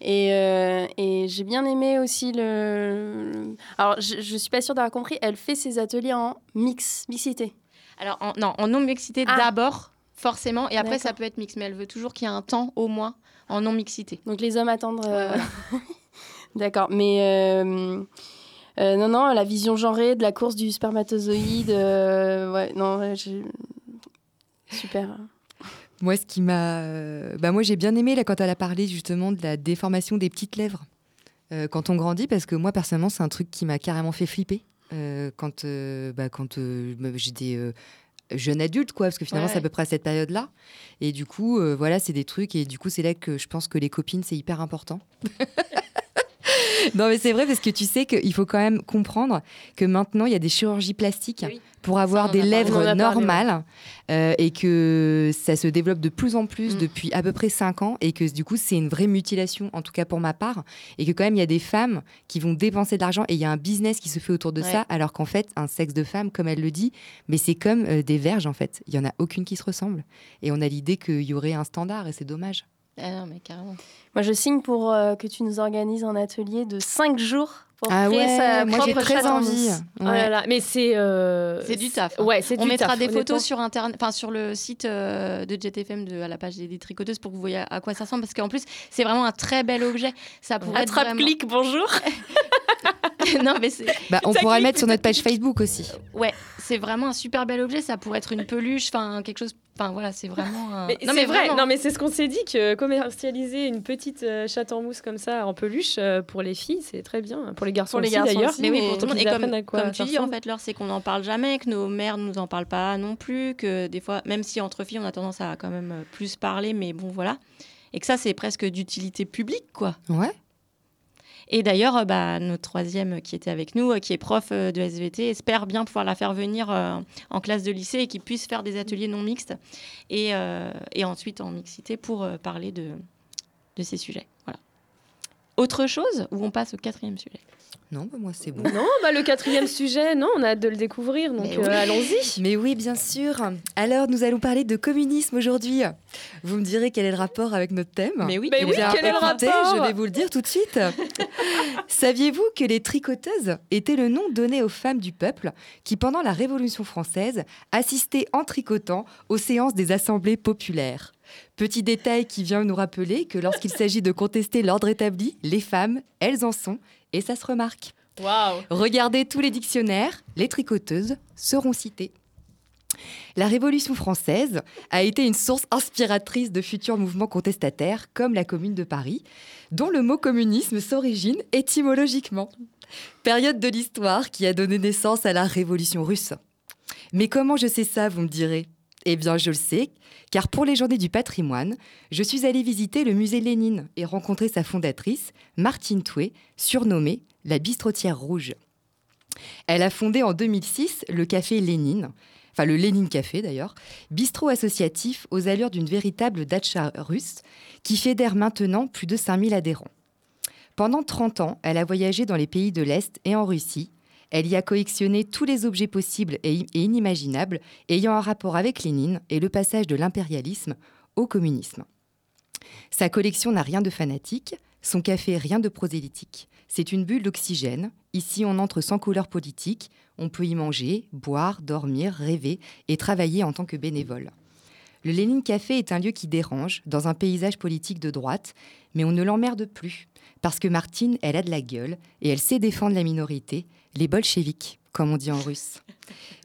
Et, euh, et j'ai bien aimé aussi le. Alors, je, je suis pas sûre d'avoir compris, elle fait ses ateliers en mix, mixité. Alors en, non, en non-mixité Ah. d'abord, forcément, et après ça peut être mix, mais elle veut toujours qu'il y ait un temps au moins en non-mixité. Donc les hommes attendent. euh, D'accord, mais euh, euh, non, non, la vision genrée de la course du spermatozoïde, euh, ouais, non, j'ai- super. Moi, ce qui m'a. euh, Bah, moi, j'ai bien aimé là, quand elle a parlé justement de la déformation des petites lèvres euh, quand on grandit, parce que moi, personnellement, c'est un truc qui m'a carrément fait flipper euh, quand, euh, bah, quand bah, j'étais jeune adulte, quoi, parce que finalement, Ouais, c'est à peu près à cette période-là. Et du coup, euh, voilà, c'est des trucs, et du coup, c'est là que je pense que les copines, c'est hyper important. non, mais c'est vrai parce que tu sais qu'il faut quand même comprendre que maintenant, il y a des chirurgies plastiques pour avoir des lèvres parlé, normales euh, et que ça se développe de plus en Mm. plus depuis à peu près 5 ans et que du coup, c'est une vraie mutilation, en tout cas pour ma part, et que quand même, il y a des femmes qui vont dépenser de l'argent et il y a un business qui se fait autour de Ouais. ça, alors qu'en fait, un sexe de femme, comme elle le dit, mais c'est comme euh, des verges en fait. Il y en a aucune qui se ressemble. Et on a l'idée qu'il y aurait un standard et c'est dommage. Ah non, mais carrément. Moi, je signe pour euh, que tu nous organises un atelier de 5 jours pour Ah créer ouais, sa moi, j'ai propre très envie. mousse. Oh là là, mais c'est. euh, C'est du taf. hein. Ouais, c'est On du mettra taf, des photos sur internet, enfin sur le site euh, de JetFM de à la page des, des tricoteuses pour que vous voyez à, quoi ça ressemble parce qu'en plus c'est vraiment un très bel objet. Ça pourrait être vraiment- Attrape-clic, bonjour. non mais c'est. Bah, on Ça pourra le mettre sur notre page Facebook aussi. Ouais, c'est vraiment un super bel objet. Ça pourrait être une peluche, enfin quelque chose. Enfin voilà, c'est vraiment. un- Mais non c'est vrai, vraiment. non mais c'est ce qu'on s'est dit que commercialiser une petite euh, chatte en mousse comme ça en peluche euh, pour les filles c'est très bien pour les garçons Pour les garçons d'ailleurs mais oui, pour tout le monde. Et comme, comme tu dis, en fait, Laure, c'est qu'on n'en parle jamais, que nos mères ne nous en parlent pas non plus, que des fois, même si entre filles, on a tendance à quand même euh, plus parler, mais bon, voilà. Et que ça, c'est presque d'utilité publique, quoi. Ouais. Et d'ailleurs, euh, bah, notre troisième qui était avec nous, euh, qui est prof euh, de SVT, espère bien pouvoir la faire venir en classe de lycée et qu'il puisse faire des ateliers non mixtes et, ensuite en mixité pour parler de, de ces sujets. Voilà. Autre chose ou on passe au quatrième sujet? Non, bah, moi c'est bon. Non, bah le quatrième sujet, non, on a hâte de le découvrir, donc euh, oui. allons-y. Mais oui, bien sûr. Alors, nous allons parler de communisme aujourd'hui. Vous me direz quel est le rapport avec notre thème Mais oui, Mais oui, bien, quel est le rapport Je vais vous le dire tout de suite. Saviez-vous que les tricoteuses étaient le nom donné aux femmes du peuple qui, pendant la Révolution française, assistaient en tricotant aux séances des assemblées populaires? Petit détail qui vient nous rappeler que lorsqu'il s'agit de contester l'ordre établi, les femmes, elles en sont, et ça se remarque. Waouh Regardez tous les dictionnaires, les tricoteuses seront citées. La Révolution française a été une source inspiratrice de futurs mouvements contestataires comme la Commune de Paris, dont le mot communisme s'origine étymologiquement. Période de l'histoire qui a donné naissance à la Révolution russe. Mais comment je sais ça, vous me direz? Eh bien, je le sais, car pour les Journées du patrimoine, je suis allée visiter le musée Lénine et rencontrer sa fondatrice, Martine Toué, surnommée la bistrotière rouge. Elle a fondé en 2006 le café Lénine, enfin le Lénine Café d'ailleurs, bistrot associatif aux allures d'une véritable datcha russe qui fédère maintenant plus de 5000 adhérents. Pendant 30 ans, elle a voyagé dans les pays de l'Est et en Russie. Elle y a collectionné tous les objets possibles et inimaginables ayant un rapport avec Lénine et le passage de l'impérialisme au communisme. Sa collection n'a rien de fanatique, son café rien de prosélytique. C'est une bulle d'oxygène. Ici, on entre sans couleur politique. On peut y manger, boire, dormir, rêver et travailler en tant que bénévole. Le Lénine Café est un lieu qui dérange, dans un paysage politique de droite, mais on ne l'emmerde plus, parce que Martine, elle a de la gueule et elle sait défendre la minorité, les bolcheviks, comme on dit en russe.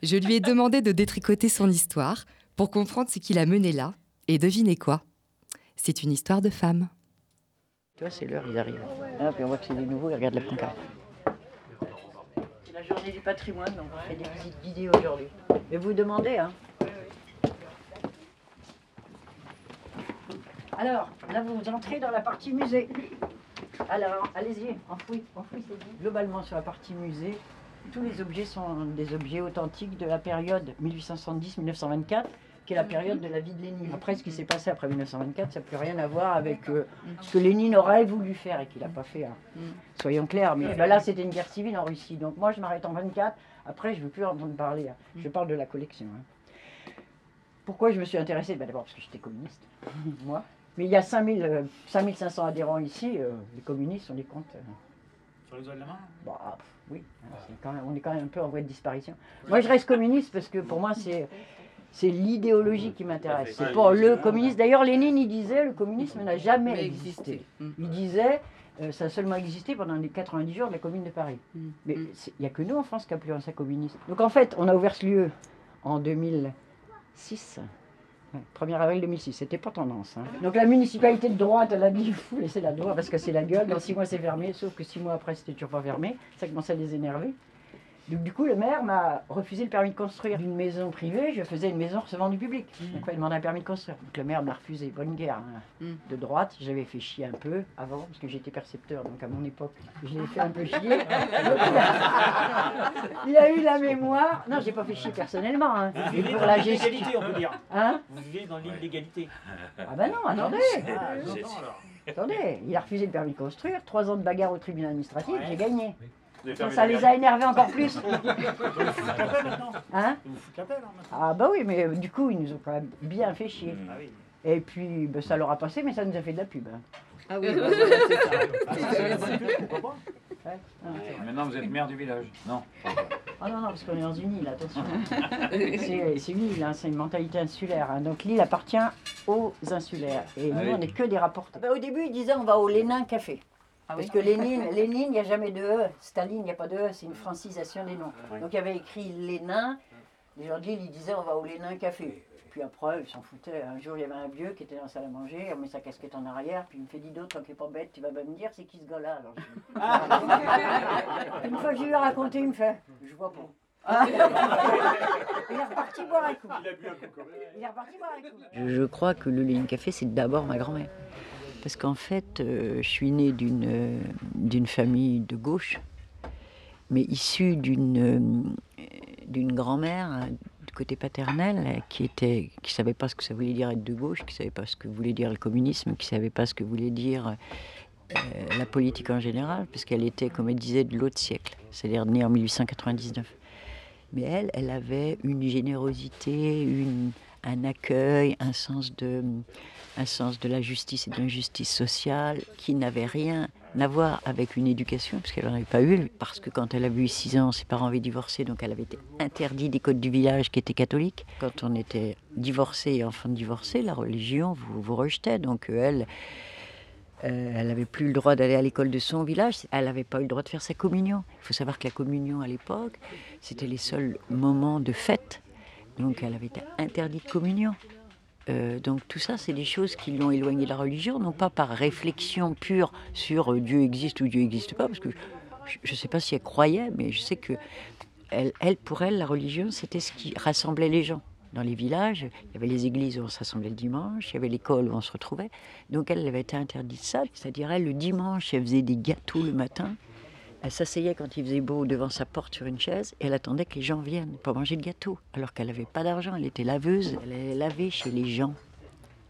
Je lui ai demandé de détricoter son histoire pour comprendre ce qui l'a mené là, et devinez quoi C'est une histoire de femme. Tu vois, c'est l'heure, ils arrivent. Ah, puis on voit que c'est des nouveaux, ils regardent la pancarte. C'est la journée du patrimoine, donc on fait des visites guidées aujourd'hui. Mais vous demandez, hein Alors, là, vous entrez dans la partie musée. Alors, allez-y, enfoui, enfouissez-vous. Globalement, sur la partie musée, tous les objets sont des objets authentiques de la période 1870-1924, qui est la période de la vie de Lénine. Après, ce qui s'est passé après 1924, ça n'a plus rien à voir avec euh, ce que Lénine aurait voulu faire et qu'il n'a pas fait. hein. Soyons clairs, mais bah là, c'était une guerre civile en Russie. Donc moi, je m'arrête en 24. Après, je ne veux plus entendre parler. hein. Je parle de la collection. hein. Pourquoi je me suis intéressée? Ben, D'abord parce que j'étais communiste, moi. Mais il y a 5000, euh, 5500 adhérents ici. euh, les communistes, on les compte. euh, Sur les doigts de la main bah, pff, oui, hein, c'est quand même- on est quand même un peu en voie de disparition. Moi, je reste communiste parce que pour moi, c'est c'est l'idéologie qui m'intéresse. C'est pas le communisme. D'ailleurs, Lénine, il disait le communisme n'a jamais Mais existé. Il disait euh, ça a seulement existé pendant les 90 jours de la Commune de Paris. Mais c'est- il n'y a que nous en France qui appelons ça communiste. Donc en fait, on a ouvert ce lieu en 2006. Ouais, 1er avril 2006, c'était pas tendance. hein. Donc la municipalité de droite, elle a dit, il faut laisser la droite parce que c'est la gueule, dans six mois c'est fermé, sauf que six mois après c'était toujours pas fermé, ça commençait à les énerver. Donc du coup, le maire m'a refusé le permis de construire d'une maison privée. Je faisais une maison recevant du public. Donc il demandait un permis de construire. Donc le maire m'a refusé. Bonne guerre. hein. De droite, j'avais fait chier un peu avant parce que j'étais percepteur. Donc à mon époque, je l'ai fait un peu chier. Il, a, il a eu la mémoire. Non, j'ai pas fait chier personnellement. hein. Vous vivez pour dans la l'illégalité, on peut dire. Hein Vous vivez dans l'illégalité. Ah ben non, attendez. Ah, alors. Attendez, il a refusé le permis de construire. Trois ans de bagarre au tribunal administratif, Ouais. j'ai gagné. Ça, les a énervés encore plus. Hein. Ah bah oui, mais euh, du coup, ils nous ont quand même bien fait chier. Ah oui. Et puis, bah, ça leur a passé, mais ça nous a fait de la pub. hein. Ah oui, bah. Ah, ça, c'est la bonne pub, pourquoi pas Ouais. Ah, Et Maintenant, vous êtes maire du village. Non. Ah non, non, parce qu'on est dans une île, attention. c'est c'est une île, hein, c'est une mentalité insulaire. hein. Donc l'île appartient aux insulaires. Et Ah nous, oui. on n'est que des rapporteurs. Bah, au début, ils disaient on va au Lénin Café. Parce que Lénine, Lénine, il n'y a jamais de E. Staline, il n'y a pas de E, c'est une francisation des noms. Donc il y avait écrit Lénin. Les gens de ils disaient on va au Lénin Café. Puis après, ils s'en foutaient. Un jour, il y avait un vieux qui était dans la salle à manger, on met sa casquette en arrière, puis il me fait dis donc, tant qu'il n'est pas bête, tu vas pas me dire c'est qui ce gars-là alors je dis, Une fois que je lui ai raconté, il me fait je vois pas. il est reparti boire un coup. Il est reparti boire un coup. Je, je crois que le Lénine Café, c'est d'abord ma grand-mère. Parce qu'en fait, euh, je suis née d'une euh, d'une famille de gauche, mais issue d'une euh, d'une grand-mère euh, du côté paternel qui était qui savait pas ce que ça voulait dire être de gauche, qui savait pas ce que voulait dire le communisme, qui savait pas ce que voulait dire la politique en général, parce qu'elle était, comme elle disait, de l'autre siècle, c'est-à-dire née en 1899. Mais elle, elle avait une générosité, une, un accueil, un sens, de, un sens de la justice et de l'injustice sociale qui n'avait rien à voir avec une éducation, parce qu'elle n'en avait pas eu, parce que quand elle avait eu 6 ans, ses parents avaient divorcé, donc elle avait été interdite des codes du village qui étaient catholiques. Quand on était divorcé et enfant divorcé, la religion vous, vous rejetait, donc euh, elle... Euh, elle n'avait plus le droit d'aller à l'école de son village, elle n'avait pas eu le droit de faire sa communion. Il faut savoir que la communion à l'époque, c'était les seuls moments de fête. Donc elle avait été interdite de communion. Euh, donc tout ça, c'est des choses qui l'ont éloignée de la religion, non pas par réflexion pure sur euh, Dieu existe ou Dieu n'existe pas, parce que je ne sais pas si elle croyait, mais je sais que elle, pour elle, la religion, c'était ce qui rassemblait les gens. Dans les villages, il y avait les églises où on s'assemblait le dimanche, il y avait l'école où on se retrouvait. Donc elle, avait été interdite ça. C'est-à-dire, elle, le dimanche, elle faisait des gâteaux le matin. Elle s'asseyait quand il faisait beau devant sa porte sur une chaise et elle attendait que les gens viennent pour manger le gâteau. Alors qu'elle n'avait pas d'argent, elle était laveuse. Elle allait laver chez les gens.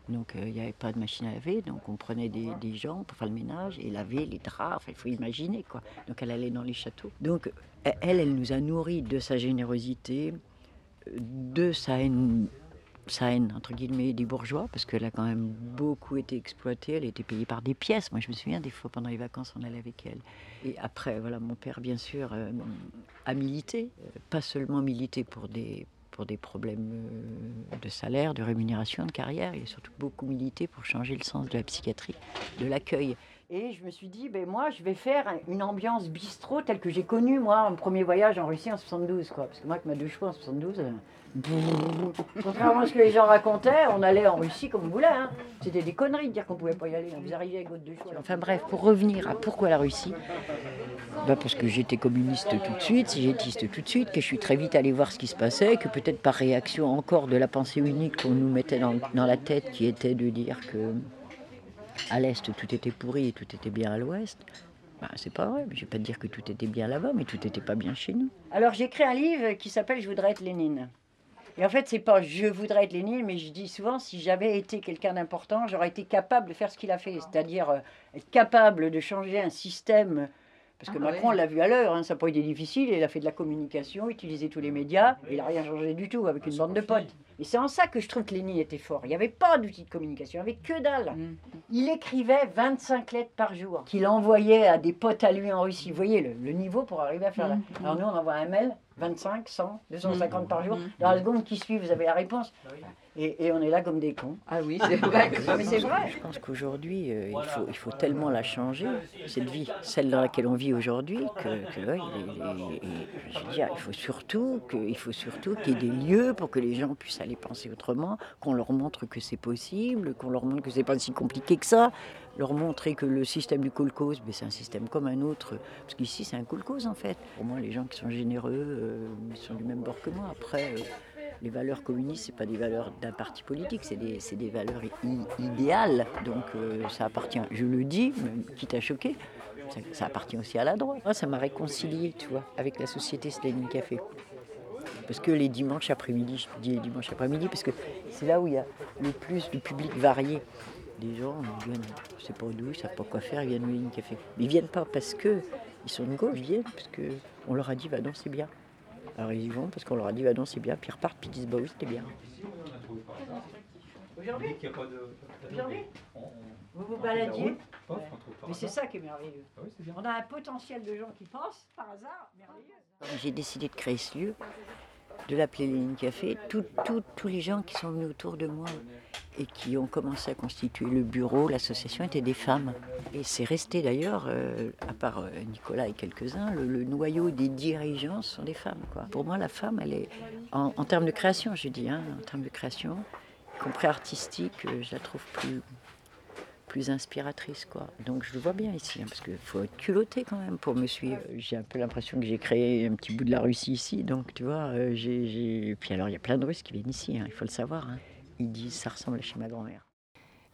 Donc euh, il n'y avait pas de machine à laver, donc on prenait des, des gens pour faire le ménage et laver les draps, enfin, il faut imaginer quoi. Donc elle allait dans les châteaux. Donc elle, elle nous a nourris de sa générosité, de sa haine, haine entre guillemets des bourgeois, parce qu'elle a quand même beaucoup été exploitée, elle a été payée par des pièces. Moi je me souviens des fois pendant les vacances on allait avec elle. Et après voilà mon père bien sûr euh, a milité, euh, pas seulement milité pour des pour des problèmes euh, de salaire, de rémunération, de carrière. Il a surtout beaucoup milité pour changer le sens de la psychiatrie, de l'accueil. Et je me suis dit, ben moi, je vais faire une ambiance bistrot telle que j'ai connue, moi, mon premier voyage en Russie en 72, quoi. Parce que moi, avec ma deux chevaux en 72, euh, contrairement à ce que les gens racontaient, on allait en Russie comme on voulait. Hein. C'était des conneries de dire qu'on pouvait pas y aller. Vous arrivez avec votre. Enfin bref, pour revenir à pourquoi la Russie, bah parce que j'étais communiste tout de suite, siégétiste tout de suite, que je suis très vite allé voir ce qui se passait, que peut-être par réaction encore de la pensée unique qu'on nous mettait dans, la tête, qui était de dire que à l'est tout était pourri et tout était bien à l'ouest. Bah, c'est pas vrai, je vais pas te dire que tout était bien là-bas, mais tout n'était pas bien chez nous. Alors j'ai écrit un livre qui s'appelle Je voudrais être Lénine. Et en fait, c'est pas je voudrais être Lénine, mais je dis souvent si j'avais été quelqu'un d'important, j'aurais été capable de faire ce qu'il a fait, c'est-à-dire euh, être capable de changer un système. Parce que Ah, Macron ouais. l'a vu à l'heure, hein, ça n'a pas été difficile, il a fait de la communication, utilisé tous les médias, et il n'a rien changé du tout avec une bande de potes. Et c'est en ça que je trouve que Lénine était fort. Il n'y avait pas d'outil de communication, il n'y avait que dalle. Il écrivait 25 lettres par jour qu'il envoyait à des potes à lui en Russie. Vous voyez le, le niveau pour arriver à faire là. Alors nous, on envoie un mail, 25, 100, 250 par jour. Dans la seconde qui suit, vous avez la réponse. Et, et on est là comme des cons. Ah oui, c'est vrai. Mais c'est vrai. Je pense qu'aujourd'hui, euh, il, faut, il faut tellement la changer, cette vie, celle dans laquelle on vit aujourd'hui, que, que, ouais, les- et je veux dire, il faut surtout qu'il y ait des lieux pour que les gens puissent aller penser autrement, qu'on leur montre que c'est possible, qu'on leur montre que c'est pas si compliqué que ça. leur montrer que le système du kolkhoz, ben, c'est un système comme un autre, parce qu'ici c'est un kolkhoz en fait. Pour moi, les gens qui sont généreux, euh, ils sont du même bord que moi. Après, euh, les valeurs communistes, c'est pas des valeurs d'un parti politique, c'est des, des valeurs idéales. Donc euh, ça appartient, je le dis, quitte à choquer, ça, appartient aussi à la droite. Moi, ça m'a réconcilié, tu vois, avec la société Staline Café. Parce que les dimanches après-midi, je dis les dimanches après-midi, parce que c'est là où il y a le plus de public varié. Des gens ils viennent, je pas d'où, ils savent pas quoi faire, ils viennent au Café. Ils viennent pas parce que ils sont de gauche, ils viennent parce que on leur a dit va donc c'est bien. Alors ils y vont parce qu'on leur a dit va donc c'est bien, puis ils repartent, puis ils disent bah oui c'était bien. Aujourd'hui Aujourd'hui Vous vous baladiez Mais c'est ça qui est merveilleux. On a un potentiel de gens qui pensent, par hasard, merveilleux. J'ai décidé de créer ce lieu, de l'appeler Lénine Café. Tous les gens qui sont venus autour de moi et qui ont commencé à constituer le bureau, l'association, étaient des femmes. Et c'est resté d'ailleurs, euh, à part euh, Nicolas et quelques-uns, le, le noyau des dirigeants sont des femmes. Quoi. Pour moi, la femme, elle est, en, en termes de création, je dis, hein, en termes de création, y compris artistique, euh, je la trouve plus, plus inspiratrice. Quoi. Donc je le vois bien ici, hein, parce qu'il faut être culotté quand même pour me suivre. J'ai un peu l'impression que j'ai créé un petit bout de la Russie ici, donc tu vois, euh, j'ai... Puis alors il y a plein de Russes qui viennent ici, hein, il faut le savoir. hein. Ils disent ça ressemble à chez ma grand-mère.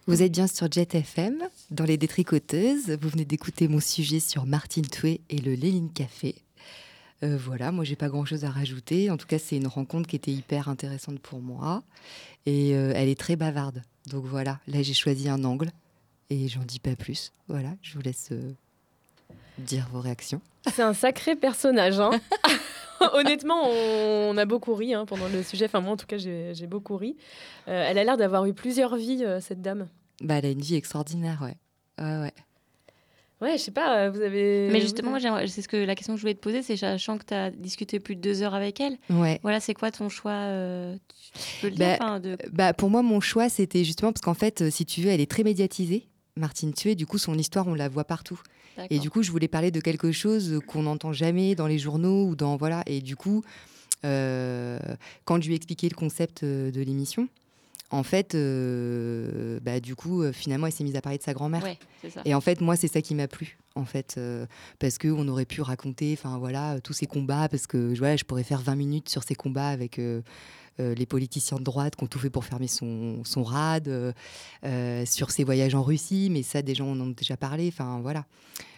Vous êtes bien sur Jet FM, dans les détricoteuses. Vous venez d'écouter mon sujet sur Martine Toué et le Léline Café. Euh, voilà, moi j'ai pas grand chose à rajouter. En tout cas, c'est une rencontre qui était hyper intéressante pour moi. Et euh, elle est très bavarde. Donc voilà, là j'ai choisi un angle et j'en dis pas plus. Voilà, je vous laisse euh, dire vos réactions. C'est un sacré personnage. hein. Honnêtement, on, on a beaucoup ri hein, pendant le sujet. Enfin, moi, en tout cas, j'ai beaucoup ri. Euh, elle a l'air d'avoir eu plusieurs vies, euh, cette dame. Bah, elle a une vie extraordinaire, ouais. Ouais, ouais. Ouais, je sais pas, vous avez. Mais justement, moi, c'est ce que la question que je voulais te poser, c'est sachant que tu as discuté plus de deux heures avec elle. Ouais. Voilà, c'est quoi ton choix euh, Tu peux le dire Bah, de... bah, pour moi, mon choix, c'était justement parce qu'en fait, si tu veux, elle est très médiatisée. Martine Tué, du coup, son histoire, on la voit partout. Et du coup, je voulais parler de quelque chose qu'on n'entend jamais dans les journaux ou dans voilà. Et du coup, euh, quand je lui ai expliqué le concept euh, de l'émission, en fait, euh, bah, du coup, euh, finalement, elle s'est mise à parler de sa grand-mère. Ouais. Et en fait, moi, c'est ça qui m'a plu, en fait, euh, parce que on aurait pu raconter, enfin voilà, tous ces combats, parce que voilà, je pourrais faire 20 minutes sur ces combats avec les politiciens de droite qui ont tout fait pour fermer son, son rad, sur ses voyages en Russie, mais ça, des gens en ont déjà parlé, enfin voilà.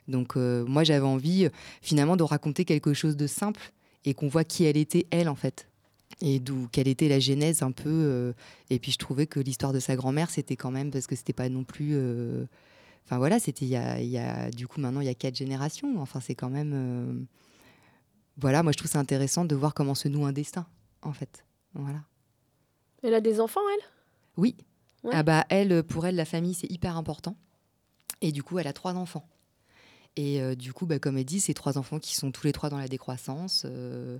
Donc moi, j'avais envie, finalement, de raconter quelque chose de simple et qu'on voit qui elle était, elle, en fait. Et d'où quelle était la genèse un peu. euh, et puis je trouvais que l'histoire de sa grand-mère, c'était quand même parce que c'était pas non plus. euh, Enfin voilà, c'était il y a, y a- du coup maintenant il y a quatre générations. Enfin c'est quand même. euh, Voilà, moi je trouve ça intéressant de voir comment se noue un destin, en fait. Voilà. Elle a des enfants, elle? Oui. Ouais. Ah bah elle, pour elle, la famille c'est hyper important. Et du coup, elle a trois enfants. Et euh, du coup, bah, comme elle dit, c'est trois enfants qui sont tous les trois dans la décroissance. euh,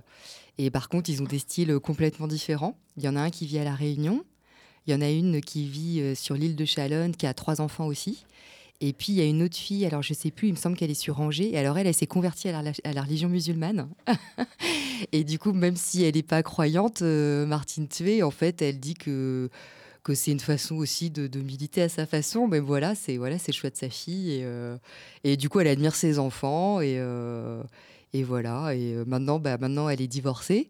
et par contre, ils ont des styles complètement différents. Il y en a un qui vit à La Réunion. Il y en a une qui vit euh, sur l'île de Chalonne, qui a trois enfants aussi. Et puis, il y a une autre fille, alors je sais plus, il me semble qu'elle est sur Angers. Et alors, elle, elle s'est convertie à la, religion musulmane. et du coup, même si elle n'est pas croyante, Martine Tué, en fait, elle dit que que c'est une façon aussi de, de militer à sa façon. Mais voilà, c'est voilà, c'est le choix de sa fille. Et, euh, et du coup, elle admire ses enfants. Et, euh, et voilà. Et euh, maintenant, bah, maintenant, elle est divorcée.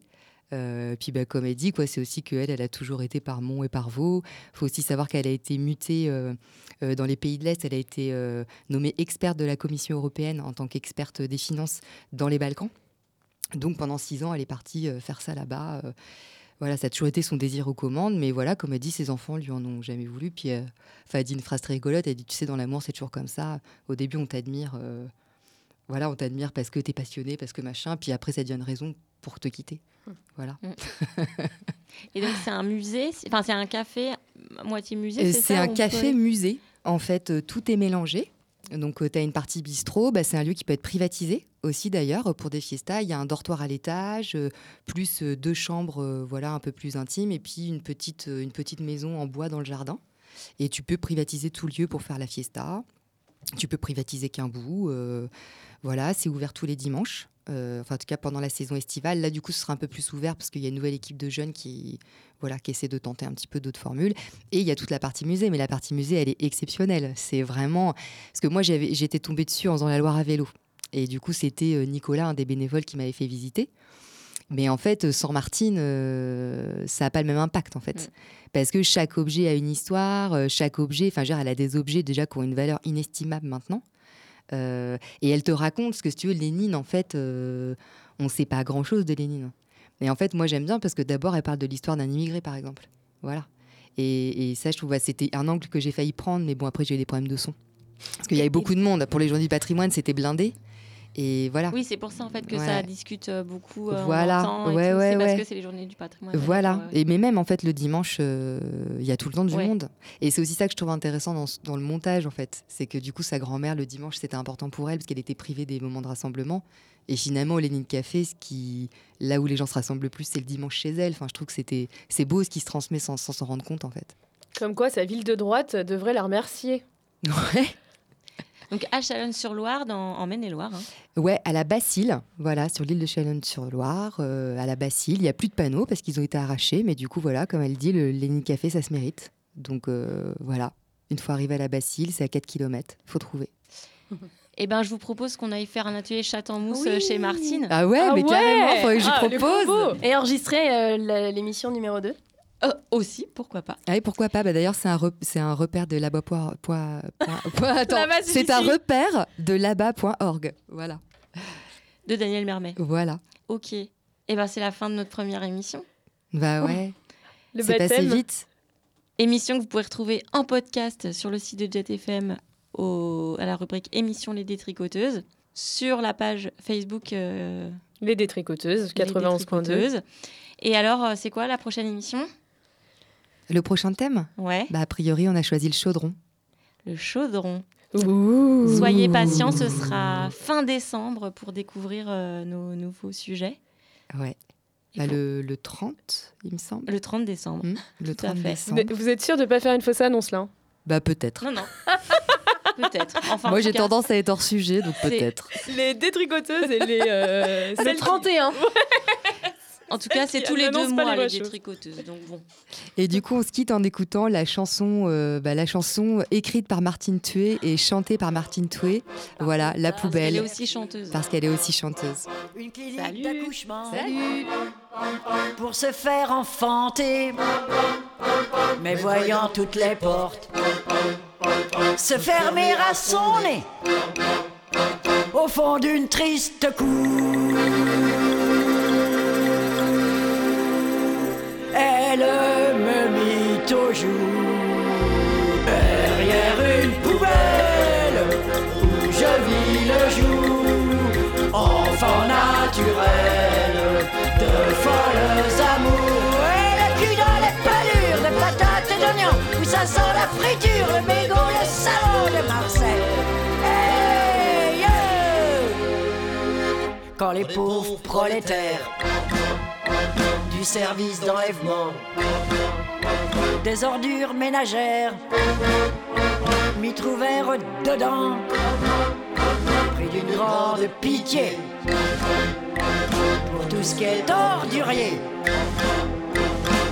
Puis bah, comme elle dit, quoi, c'est aussi qu'elle, elle a toujours été par Mont et par Vaux. Il faut aussi savoir qu'elle a été mutée dans les pays de l'Est. Elle a été nommée experte de la Commission européenne en tant qu'experte des finances dans les Balkans. Donc pendant six ans, elle est partie faire ça là-bas. Voilà, ça a toujours été son désir aux commandes, mais voilà, comme elle dit, ses enfants lui en ont jamais voulu. Puis, euh, elle dit une phrase très rigolote. Elle dit, tu sais, dans l'amour, c'est toujours comme ça. Au début, on t'admire, euh, voilà, on t'admire parce que t'es passionné, parce que machin. Puis après, ça devient une raison pour te quitter. Voilà. Et donc, c'est un musée, enfin, c'est un café moitié musée, Euh, c'est un où on café peut- musée. En fait, euh, tout est mélangé. Donc, tu as une partie bistrot. Bah, c'est un lieu qui peut être privatisé aussi, d'ailleurs, pour des fiestas. Il y a un dortoir à l'étage, euh, plus euh, deux chambres euh, voilà, un peu plus intimes, et puis une petite, euh, une petite maison en bois dans le jardin. Et tu peux privatiser tout lieu pour faire la fiesta. Tu peux privatiser qu'un bout. euh, voilà, c'est ouvert tous les dimanches. Euh, enfin en tout cas pendant la saison estivale. Là, du coup, ce sera un peu plus ouvert parce qu'il y a une nouvelle équipe de jeunes qui, voilà, qui essaie de tenter un petit peu d'autres formules. Et il y a toute la partie musée, mais la partie musée, elle est exceptionnelle. C'est vraiment parce que moi, j'avais, j'étais tombée dessus en faisant la Loire à vélo. Et du coup, c'était euh, Nicolas, un des bénévoles, qui m'avait fait visiter. Mais en fait, sans Martine, euh, ça n'a pas le même impact, en fait. Parce que chaque objet a une histoire, chaque objet, enfin, elle a des objets déjà qui ont une valeur inestimable maintenant. Euh, et elle te raconte, parce que si tu veux, Lénine, en fait, euh, on ne sait pas grand-chose de Lénine. Mais en fait, moi, j'aime bien parce que d'abord, elle parle de l'histoire d'un immigré, par exemple. Voilà. Et, et ça, je trouve, bah, c'était un angle que j'ai failli prendre, mais bon, après, j'ai eu des problèmes de son. Parce qu'il y avait beaucoup de monde. Pour les journées du patrimoine, c'était blindé. Et voilà. Oui, c'est pour ça en fait que Ouais. ça discute euh, beaucoup. euh, Voilà. Ouais, ouais, c'est parce ouais. que c'est les journées du patrimoine. Voilà. Ouais, ouais. Et mais même en fait le dimanche, euh, il y a tout le temps du Ouais. monde. Et c'est aussi ça que je trouve intéressant dans, le montage en fait, c'est que du coup sa grand-mère le dimanche c'était important pour elle parce qu'elle était privée des moments de rassemblement. Et finalement au Lénine Café, ce qui là où les gens se rassemblent le plus, c'est le dimanche chez elle. Enfin, je trouve que c'était c'est beau ce qui se transmet sans s'en rendre compte en fait. Comme quoi, sa ville de droite devrait la remercier. Donc à Chalonnes-sur-Loire, dans- en Maine-et-Loire. hein. Ouais, à la Bacille, voilà, sur l'île de Chalonnes-sur-Loire, euh, à la Bacille, il y a plus de panneaux parce qu'ils ont été arrachés, mais du coup voilà, comme elle dit, le Lénine Café ça se mérite. Donc euh, voilà, une fois arrivé à la Bacille, c'est à 4 km, faut trouver. Eh ben, je vous propose qu'on aille faire un atelier chat en mousse Oui. euh, chez Martine. Ah ouais, mais carrément, faudrait que je Ah, propose. Et enregistrer euh, l'émission numéro 2 Euh, aussi, pourquoi pas. Ah oui, pourquoi pas bah, D'ailleurs, c'est un, rep- c'est un repère de là-bas. Là-bas, c'est un repère de là-bas.org. Voilà. De Daniel Mermet. Voilà. Ok. Eh ben, c'est la fin de notre première émission. Bah ouais. Le c'est passé vite. Émission que vous pouvez retrouver en podcast sur le site de Jet FM au- à la rubrique Émission Les Détricoteuses, sur la page Facebook euh, Les Détricoteuses, Les 91.2. Détricoteuses. Et alors, euh, c'est quoi la prochaine émission? Le prochain thème Ouais. Bah, a priori, on a choisi le chaudron. Le chaudron. Soyez patients, ce sera fin décembre pour découvrir euh, nos nouveaux sujets. Ouais. Bah, le, le 30, il me semble. Le 30 décembre. le Tout à 30 fait. décembre. Vous êtes sûr de pas faire une fausse annonce là hein? Bah peut-être. Non, non. Peut-être. Enfin, en Moi, j'ai cas, tendance à être hors sujet, donc peut-être. Les détricoteuses et les. euh, Le celles qui- 31 En tout cas, c'est tous les deux mois les détricoteuses. Donc bon. Et du coup, on se quitte en écoutant la chanson, euh, bah, la chanson écrite par Martine Tué et chantée par Martine Tué. Voilà, La Poubelle. Elle est aussi chanteuse. Parce qu'elle est aussi chanteuse. Une clinique Salut. d'accouchement Salut. pour se faire enfanter. Mais voyant toutes les portes se fermer à son nez, au fond d'une triste cour, ça sent la friture, le mégot, le savon de Marseille. Quand les pauvres prolétaires du service d'enlèvement des ordures ménagères m'y trouvèrent dedans, pris d'une grande pitié pour tout ce qui est ordurier.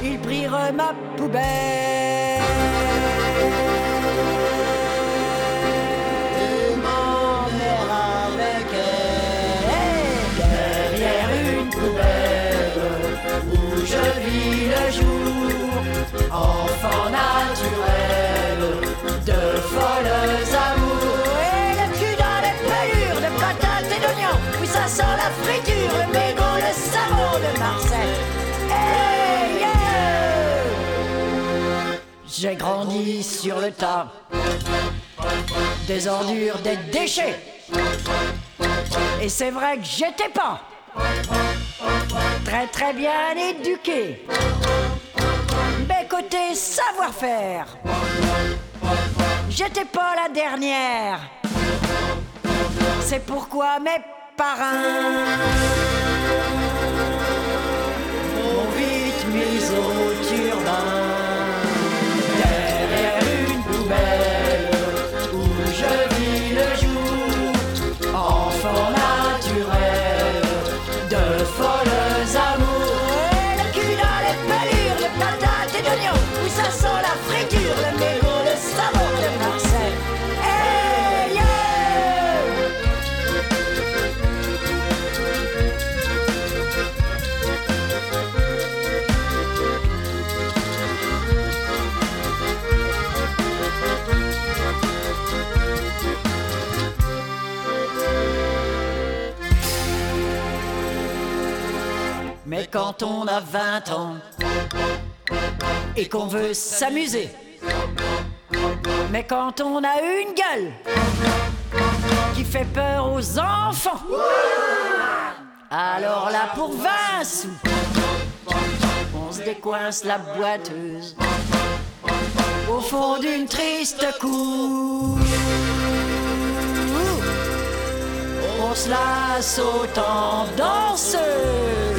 Ils prirent ma poubelle. Où je vis le jour, enfant naturel de folles amours. Et le cul dans les pelures de patates et d'oignons, oui ça sent la friture, le mégot, le savon de Marseille. Hey, yeah J'ai grandi sur le tas des ordures, des déchets. Et c'est vrai que j'étais pas très très bien éduqué. Mais côté savoir-faire, j'étais pas la dernière. C'est pourquoi mes parrains quand on a 20 ans et qu'on veut s'amuser, mais quand on a une gueule qui fait peur aux enfants, alors là pour 20 sous, on se décoince la boiteuse au fond d'une triste cour. On se la saute en danseuse.